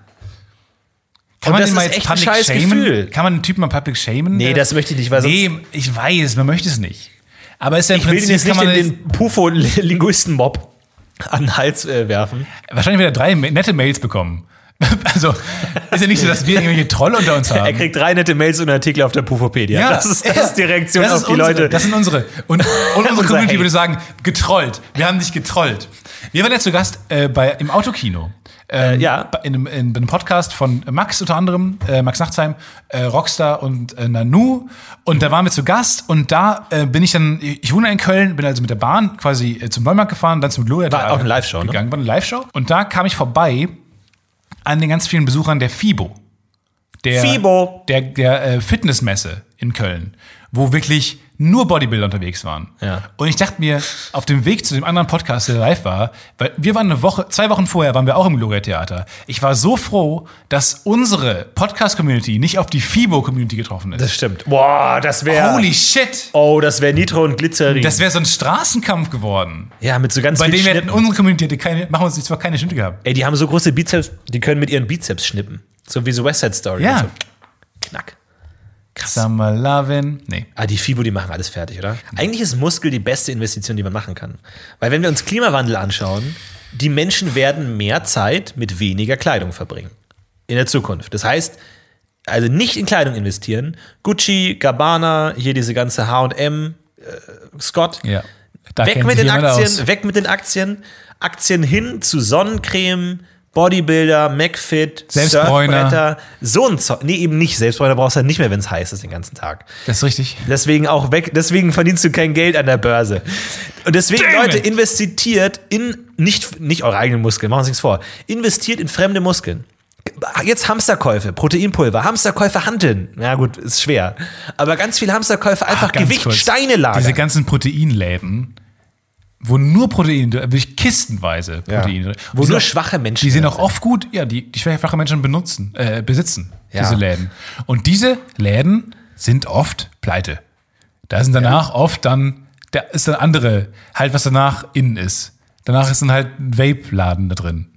Und das den mal jetzt echt ein public scheiß shamen? Gefühl. Kann man den Typen mal public shamen? Nee, das möchte ich nicht, weil Nee, ich weiß, man möchte es nicht. Aber ist ja im Ich will ihn Prinzip, jetzt nicht kann in man den Pufo-Linguisten-Mob an den Hals äh, werfen. wahrscheinlich wieder drei nette Mails bekommen. Also ist ja nicht so, dass wir irgendwelche Trolle unter uns haben. Er kriegt drei nette Mails und Artikel auf der Pufopedia. das, ist, das ist die Reaktion das auf die unsere, Leute. Das sind unsere. Und, und unsere Unser Community Hate. würde sagen, getrollt. Wir haben dich getrollt. Wir waren jetzt zu Gast äh, bei, im Autokino. Ähm, ja. In einem, in einem Podcast von Max unter anderem, äh, Max Nachtsheim, äh, Rockstar und äh, Nanu. Und da waren wir zu Gast und da äh, bin ich dann, ich wohne in Köln, bin also mit der Bahn quasi äh, zum Neumarkt gefahren, dann zum Gloria War auch eine Live-Show, ne? gegangen, war eine Live-Show. Und da kam ich vorbei an den ganz vielen Besuchern der FIBO. Der, FIBO. Der, der äh, Fitnessmesse in Köln, wo wirklich nur Bodybuilder unterwegs waren. Ja. Und ich dachte mir, auf dem Weg zu dem anderen Podcast, der live war, weil wir waren eine Woche, zwei Wochen vorher waren wir auch im Gloria Theater. Ich war so froh, dass unsere Podcast-Community nicht auf die FIBO-Community getroffen ist. Das stimmt. Boah, das wäre. Holy shit! Oh, das wäre Nitro und Glycerin. Das wäre so ein Straßenkampf geworden. ja, mit so ganz Bei dem wir hätten unsere Community hätte keine, machen wir uns zwar keine Schnitte gehabt. Ey, die haben so große Bizeps, die können mit ihren Bizeps schnippen. So wie so West Side Story. Ja. So. Knack. Krass. Summer Lovin'. Nee. Ah, die FIBO, die machen alles fertig, oder? Eigentlich ist Muskel die beste Investition, die man machen kann. Weil wenn wir uns Klimawandel anschauen, die Menschen werden mehr Zeit mit weniger Kleidung verbringen. In der Zukunft. Das heißt, also nicht in Kleidung investieren. Gucci, Gabbana, hier diese ganze H&M, äh, Scott. Ja. Da weg mit den Aktien, aus. weg mit den Aktien. Aktien hin zu Sonnencreme, Bodybuilder, McFit, Selbstbräuner. Surfbretter. So ein Zeug. Nee, eben nicht. Selbstbräuner brauchst du halt nicht mehr, wenn es heiß ist den ganzen Tag. Das ist richtig. Deswegen auch weg, deswegen verdienst du kein Geld an der Börse. Und deswegen, Damn Leute, it. investiert in nicht, nicht eure eigenen Muskeln, machen Sie nichts vor. Investiert in fremde Muskeln. Jetzt Hamsterkäufe, Proteinpulver, Hamsterkäufe handeln. Ja, gut, ist schwer. Aber ganz viele Hamsterkäufe, einfach Ach, Gewicht, kurz. Steine lagern. Diese ganzen Proteinläden, wo nur Protein, wirklich kistenweise Ja. Protein. drin- Wo nur schwache Menschen Die sind auch oft gut, ja, die, die schwache Menschen benutzen, äh, besitzen Ja. diese Läden. Und diese Läden sind oft pleite. Da sind danach oft dann, da ist dann andere, halt was danach innen ist. Danach ist dann halt ein Vape-Laden da drin.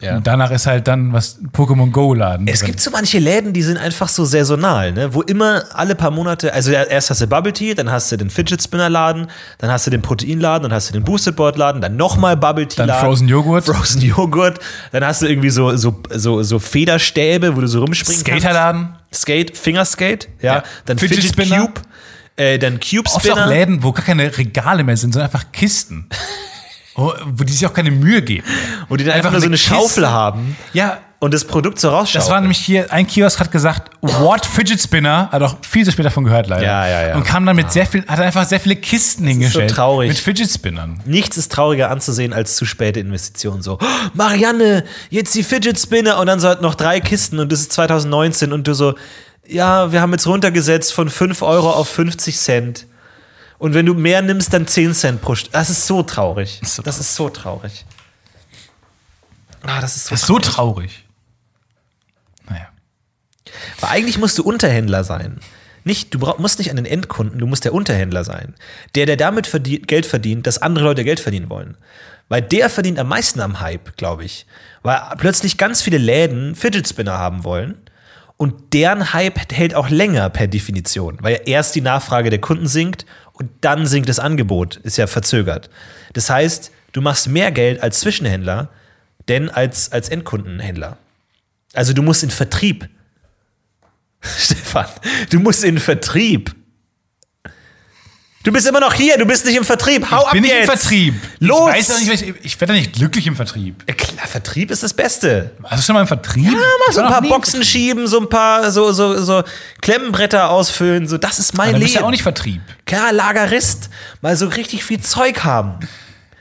Ja. Und danach ist halt dann was Pokémon Go-Laden. Es drin. gibt so manche Läden, die sind einfach so saisonal, ne? wo immer alle paar Monate, also erst hast du Bubble Tea, dann hast du den Fidget Spinner Laden, dann hast du den Proteinladen, dann hast du den Boosted Board Laden, dann nochmal Bubble Tea Dann Laden. Frozen Joghurt. Frozen Joghurt. Dann hast du irgendwie so, so, so, so Federstäbe, wo du so rumspringen Skaterladen. kannst. Skate, Fingerskate, ja. Ja. Dann Fidget Fidget, Spinner. Cube, äh, dann Cube Oft auch Spinner. Läden, wo gar keine Regale mehr sind, sondern einfach Kisten. wo, wo die sich auch keine Mühe geben. wo die dann einfach, nur so eine Kiste. Schaufel haben Ja, und das Produkt so rausschauen. das war nämlich hier, ein Kiosk hat gesagt, what Fidget Spinner, hat auch viel zu spät davon gehört leider. Ja, ja, ja. Und kam dann mit sehr viel, hat einfach sehr viele Kisten hingestellt. traurig. Mit Fidget Spinnern. Nichts ist trauriger anzusehen als zu späte Investitionen. So, "Oh, Marianne, jetzt die Fidget Spinner und dann so halt noch drei Kisten und das ist 2019 und du so, ja, wir haben jetzt runtergesetzt von 5 Euro auf 50 Cent. Und wenn du mehr nimmst, dann 10 Cent pro Stunde. Das ist so traurig. ist so das ist so traurig. Ah, das ist so Das ist so traurig. Naja. Aber eigentlich musst du Unterhändler sein. Nicht, du brauch, musst nicht an den Endkunden, du musst der Unterhändler sein. Der, der damit verdient, Geld verdient, dass andere Leute Geld verdienen wollen. Weil der verdient am meisten am Hype, glaube ich. Weil plötzlich ganz viele Läden Fidget Spinner haben wollen. Und deren Hype hält auch länger per Definition. Weil erst die Nachfrage der Kunden sinkt und dann sinkt das Angebot. Ist ja verzögert. Das heißt, du machst mehr Geld als Zwischenhändler, denn als, als Endkundenhändler. Also du musst in Vertrieb. Stefan, du musst in Vertrieb. Du bist immer noch hier, du bist nicht im Vertrieb. Hau Ich ab bin nicht im Vertrieb. Los. Ich weiß doch nicht, ich, ich werde doch nicht glücklich im Vertrieb. Ja, klar, Vertrieb ist das Beste. Warst du schon mal im Vertrieb? Ja, mal so ein paar Boxen schieben, so ein paar so, so, so Klemmenbretter ausfüllen, so das ist mein Aber Leben. bist du ja auch nicht Vertrieb. Klar, Lagerist, mal so richtig viel Zeug haben.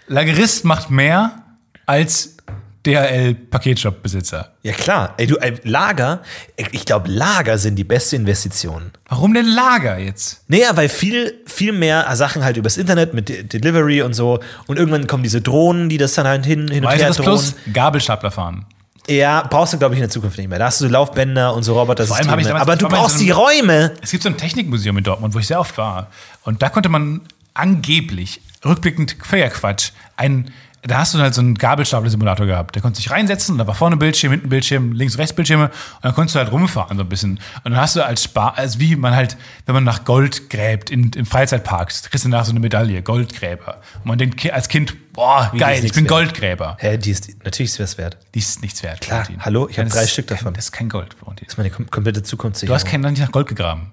Lagerist macht mehr als DHL-Paketshop-Besitzer. Ja klar, ey, du, ey, Lager, ich glaube, Lager sind die beste Investition. Warum denn Lager jetzt? Naja, weil viel, viel mehr Sachen halt übers Internet mit De Delivery und so. Und irgendwann kommen diese Drohnen, die das dann halt hin, hin und her Weiteres drohen. Plus, Gabelstapler fahren. Ja, brauchst du, glaube ich, in der Zukunft nicht mehr. Da hast du so Laufbänder und so Roboter. Vor allem habe ich damals- Aber du brauchst so die einem- Räume. Es gibt so ein Technikmuseum in Dortmund, wo ich sehr oft war. Und da konnte man angeblich, rückblickend völliger Quatsch, ein, da hast du halt so einen Gabelstapler-Simulator gehabt. Der konnte sich reinsetzen, da war vorne ein Bildschirm, hinten ein Bildschirm, links, rechts Bildschirme. Und dann konntest du halt rumfahren so ein bisschen. Und dann hast du als Spar, also wie man halt, wenn man nach Gold gräbt in, in Freizeitparks, kriegst du nach so eine Medaille, Goldgräber. Und man denkt als Kind, boah, die geil, ich bin wert. Goldgräber. Hä, die ist, natürlich ist das wert. Die ist nichts wert. Klar, Valentin. hallo, ich hab Das drei Stück kein, davon. Das ist kein Gold, Valentin. Das ist meine kom komplette Zukunft. Du hast kein, nicht nach Gold gegraben.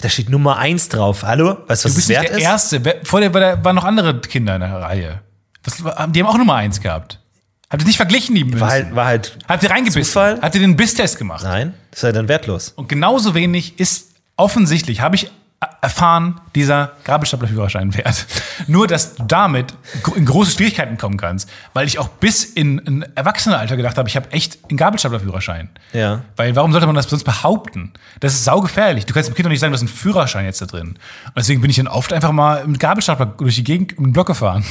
Da steht Nummer eins drauf. Hallo? Weißt du, was Du bist es nicht wert der ist? Erste. Vor dir war da- waren noch andere Kinder in der Reihe. Das, die haben auch Nummer eins gehabt. Habt ihr nicht verglichen, die Münzen? War halt, war halt, Habt ihr reingebissen? Zufall? Habt ihr den Bisstest gemacht? nein, das ist ja dann wertlos. Und genauso wenig ist offensichtlich, habe ich erfahren, dieser Gabelstaplerführerschein wert. Nur, dass du damit in große Schwierigkeiten kommen kannst. Weil ich auch bis in ein Erwachsenenalter gedacht habe, ich habe echt einen Gabelstaplerführerschein. Ja. Weil warum sollte man das sonst behaupten? Das ist saugefährlich. Du kannst dem Kind doch nicht sagen, du hast einen Führerschein jetzt da drin. Und deswegen bin ich dann oft einfach mal mit Gabelstapler durch die Gegend um den Block gefahren.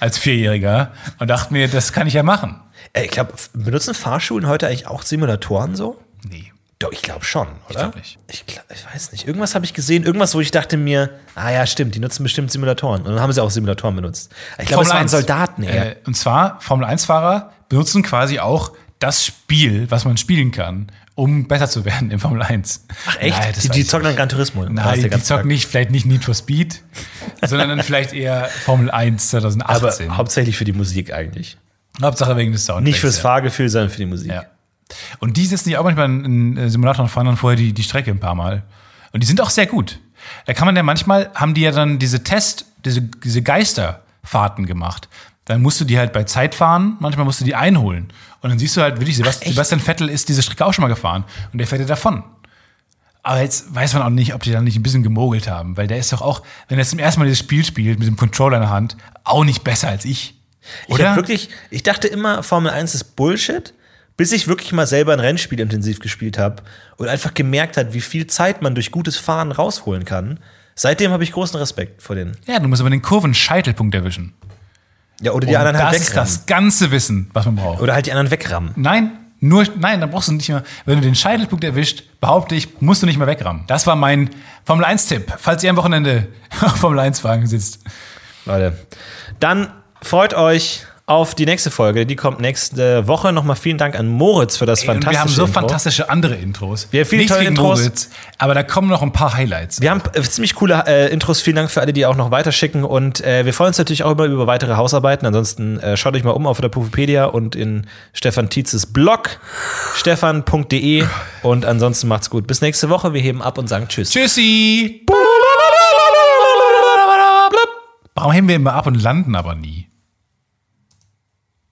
Als Vierjähriger. Und dachte mir, das kann ich ja machen. Ey, Ich glaube, benutzen Fahrschulen heute eigentlich auch Simulatoren so? Nee. Doch, ich glaube schon, oder? glaub nicht. Ich, glaub, ich weiß nicht. Irgendwas habe ich gesehen, irgendwas, wo ich dachte mir, ah ja, stimmt, die nutzen bestimmt Simulatoren. Und dann haben sie auch Simulatoren benutzt. Ich glaube, es waren 1. Soldaten eher. Äh, und zwar, Formel-1-Fahrer benutzen quasi auch das Spiel, was man spielen kann, um besser zu werden im Formel 1. Ach echt? Nein, die die zocken dann Gran Turismo. Nein, die, zocken nicht, vielleicht nicht Need for Speed, sondern dann vielleicht eher Formel 1 Aber 2018. hauptsächlich für die Musik eigentlich. Hauptsache wegen des Soundtracks. Nicht fürs ja. Fahrgefühl, sondern für die Musik. Ja. Und die sitzen ja auch manchmal in äh, Simulator und fahren dann vorher die, die Strecke ein paar Mal. Und die sind auch sehr gut. Da kann man ja manchmal, haben die ja dann diese Test, diese, diese Geisterfahrten gemacht. Dann musst du die halt bei Zeit fahren, manchmal musst du die einholen. Und dann siehst du halt wirklich, Sebast echt? Sebastian Vettel ist diese Strecke auch schon mal gefahren. Und der fährt ja davon. Aber jetzt weiß man auch nicht, ob die dann nicht ein bisschen gemogelt haben. Weil der ist doch auch, wenn er zum ersten Mal dieses Spiel spielt, mit dem Controller in der Hand, auch nicht besser als ich. Ich Oder? hab wirklich, ich dachte immer, Formel 1 ist Bullshit, bis ich wirklich mal selber ein Rennspiel intensiv gespielt habe und einfach gemerkt hat, wie viel Zeit man durch gutes Fahren rausholen kann. Seitdem habe ich großen Respekt vor den. ja, du musst aber den Kurven-Scheitelpunkt erwischen. Ja, oder die Und anderen halt das ist wegrammen. das ganze Wissen, was man braucht. Oder halt die anderen wegrammen. Nein, nur, nein, dann brauchst du nicht mehr. Wenn du den Scheitelpunkt erwischt, behaupte ich, musst du nicht mehr wegrammen. Das war mein Formel 1-Tipp, falls ihr am Wochenende auf Formel 1-Wagen sitzt. Leute. Dann freut euch auf die nächste Folge. Die kommt nächste Woche. Nochmal vielen Dank an Moritz für das Und fantastische wir haben so Intro. fantastische andere Intros. Wir haben viele Nichts tolle Intros. Moritz, aber da kommen noch ein paar Highlights. Wir haben äh, ziemlich coole äh, Intros. Vielen Dank für alle, die auch noch weiterschicken. Und äh, wir freuen uns natürlich auch immer über weitere Hausarbeiten. Ansonsten äh, schaut euch mal um auf der Pufopedia und in Stefan Tietzes Blog stefan.de. Und ansonsten macht's gut. Bis nächste Woche. Wir heben ab und sagen Tschüss. Tschüssi! Warum heben wir immer ab und landen aber nie?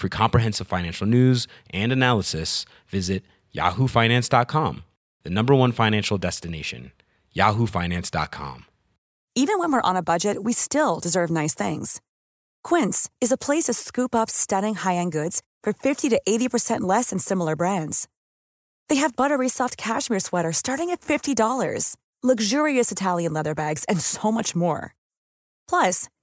For comprehensive financial news and analysis, visit yahoofinance.com, the number one financial destination, yahoofinance.com. Even when we're on a budget, we still deserve nice things. Quince is a place to scoop up stunning high-end goods for 50 to 80% less than similar brands. They have buttery soft cashmere sweaters starting at $50, luxurious Italian leather bags, and so much more. Plus,